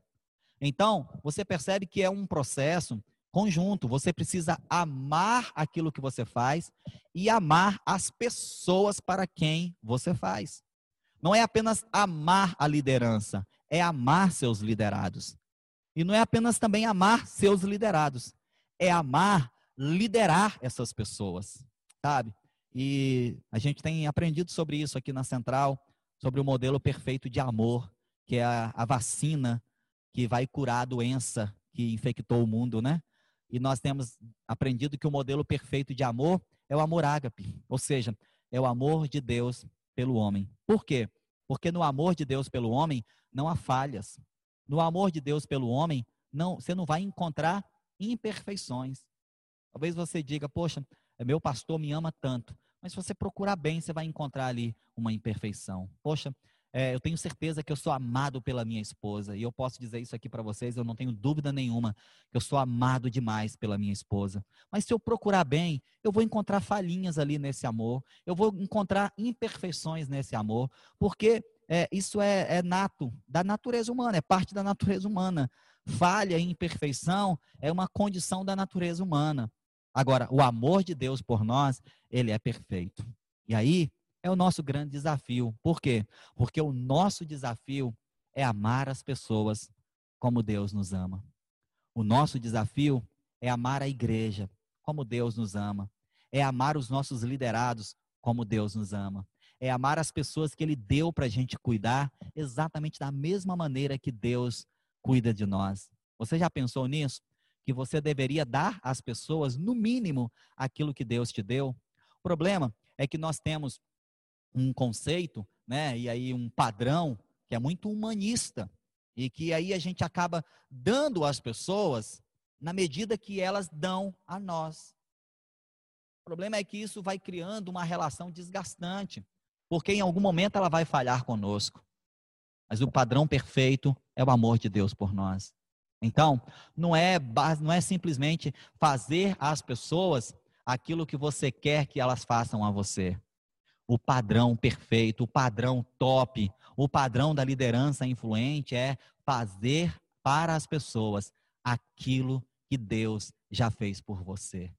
Então, você percebe que é um processo conjunto. Você precisa amar aquilo que você faz e amar as pessoas para quem você faz. Não é apenas amar a liderança, é amar seus liderados. E não é apenas também amar seus liderados, é amar liderar essas pessoas, sabe? E a gente tem aprendido sobre isso aqui na Central sobre o modelo perfeito de amor, que é a, a vacina que vai curar a doença que infectou o mundo, né? E nós temos aprendido que o modelo perfeito de amor é o amor ágape, ou seja, é o amor de Deus pelo homem. Por quê? Porque no amor de Deus pelo homem não há falhas. No amor de Deus pelo homem, não, você não vai encontrar imperfeições. Talvez você diga, poxa, meu pastor me ama tanto. Mas se você procurar bem, você vai encontrar ali uma imperfeição. Poxa, é, eu tenho certeza que eu sou amado pela minha esposa. E eu posso dizer isso aqui para vocês, eu não tenho dúvida nenhuma que eu sou amado demais pela minha esposa. Mas se eu procurar bem, eu vou encontrar falhinhas ali nesse amor. Eu vou encontrar imperfeições nesse amor. Porque é, isso é, é nato, da natureza humana, é parte da natureza humana. Falha e imperfeição é uma condição da natureza humana. Agora, o amor de Deus por nós, ele é perfeito. E aí é o nosso grande desafio. Por quê? Porque o nosso desafio é amar as pessoas como Deus nos ama. O nosso desafio é amar a igreja como Deus nos ama. É amar os nossos liderados como Deus nos ama. É amar as pessoas que Ele deu para a gente cuidar exatamente da mesma maneira que Deus cuida de nós. Você já pensou nisso? Que você deveria dar às pessoas, no mínimo, aquilo que Deus te deu. O problema é que nós temos um conceito, né, e aí um padrão que é muito humanista e que aí a gente acaba dando às pessoas na medida que elas dão a nós. O problema é que isso vai criando uma relação desgastante, porque em algum momento ela vai falhar conosco. Mas o padrão perfeito é o amor de Deus por nós. Então, não é, não é simplesmente fazer às pessoas aquilo que você quer que elas façam a você. O padrão perfeito, o padrão top, o padrão da liderança influente é fazer para as pessoas aquilo que Deus já fez por você.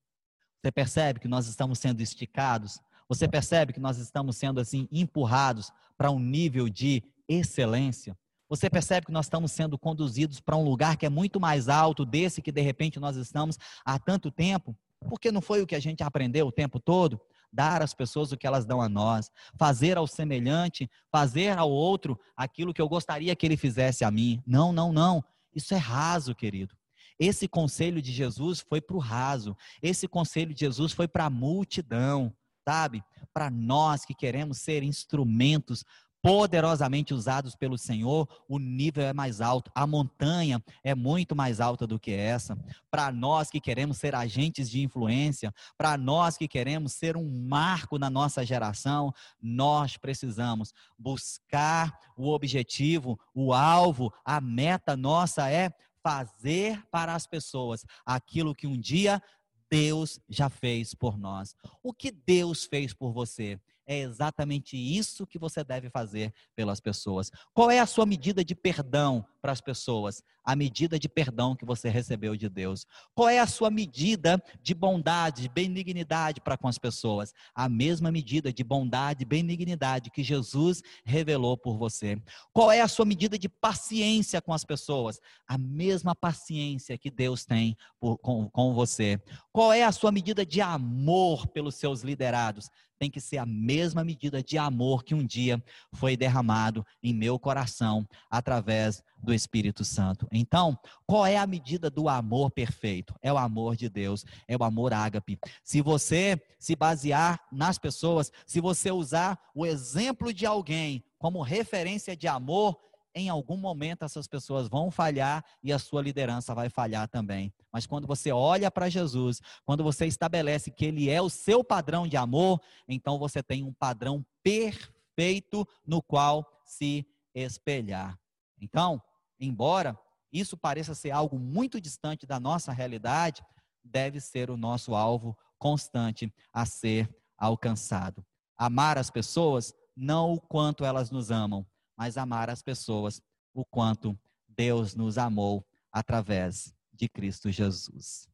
Você percebe que nós estamos sendo esticados? Você percebe que nós estamos sendo assim empurrados para um nível de excelência? Você percebe que nós estamos sendo conduzidos para um lugar que é muito mais alto desse que de repente nós estamos há tanto tempo? Porque não foi o que a gente aprendeu o tempo todo? dar às pessoas o que elas dão a nós, fazer ao semelhante, fazer ao outro aquilo que eu gostaria que ele fizesse a mim. Não, não, não. Isso é raso, querido. Esse conselho de Jesus foi para o raso. Esse conselho de Jesus foi para a multidão, sabe? Para nós que queremos ser instrumentos poderosamente usados pelo Senhor, o nível é mais alto, a montanha é muito mais alta do que essa. Para nós que queremos ser agentes de influência, para nós que queremos ser um marco na nossa geração, nós precisamos buscar o objetivo, o alvo, a meta nossa é fazer para as pessoas aquilo que um dia Deus já fez por nós. O que Deus fez por você? É exatamente isso que você deve fazer pelas pessoas. Qual é a sua medida de perdão para as pessoas? A medida de perdão que você recebeu de Deus. Qual é a sua medida de bondade, de benignidade para com as pessoas? A mesma medida de bondade e benignidade que Jesus revelou por você. Qual é a sua medida de paciência com as pessoas? A mesma paciência que Deus tem por, com, com você. Qual é a sua medida de amor pelos seus liderados? Tem que ser a mesma medida de amor que um dia foi derramado em meu coração através do Espírito Santo. Então, qual é a medida do amor perfeito? É o amor de Deus, é o amor ágape. Se você se basear nas pessoas, se você usar o exemplo de alguém como referência de amor, em algum momento essas pessoas vão falhar e a sua liderança vai falhar também. Mas quando você olha para Jesus, quando você estabelece que ele é o seu padrão de amor, então você tem um padrão perfeito no qual se espelhar. Então, embora isso pareça ser algo muito distante da nossa realidade, deve ser o nosso alvo constante a ser alcançado. Amar as pessoas não o quanto elas nos amam, mas amar as pessoas o quanto Deus nos amou através de Cristo Jesus.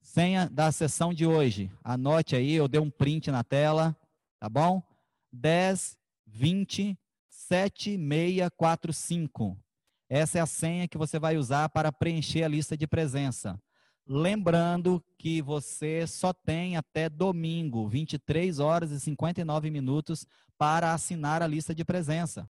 Senha da sessão de hoje. Anote aí, eu dei um print na tela, tá bom? 10 20 7645. Essa é a senha que você vai usar para preencher a lista de presença. Lembrando que você só tem até domingo, 23 horas e 59 minutos, para assinar a lista de presença.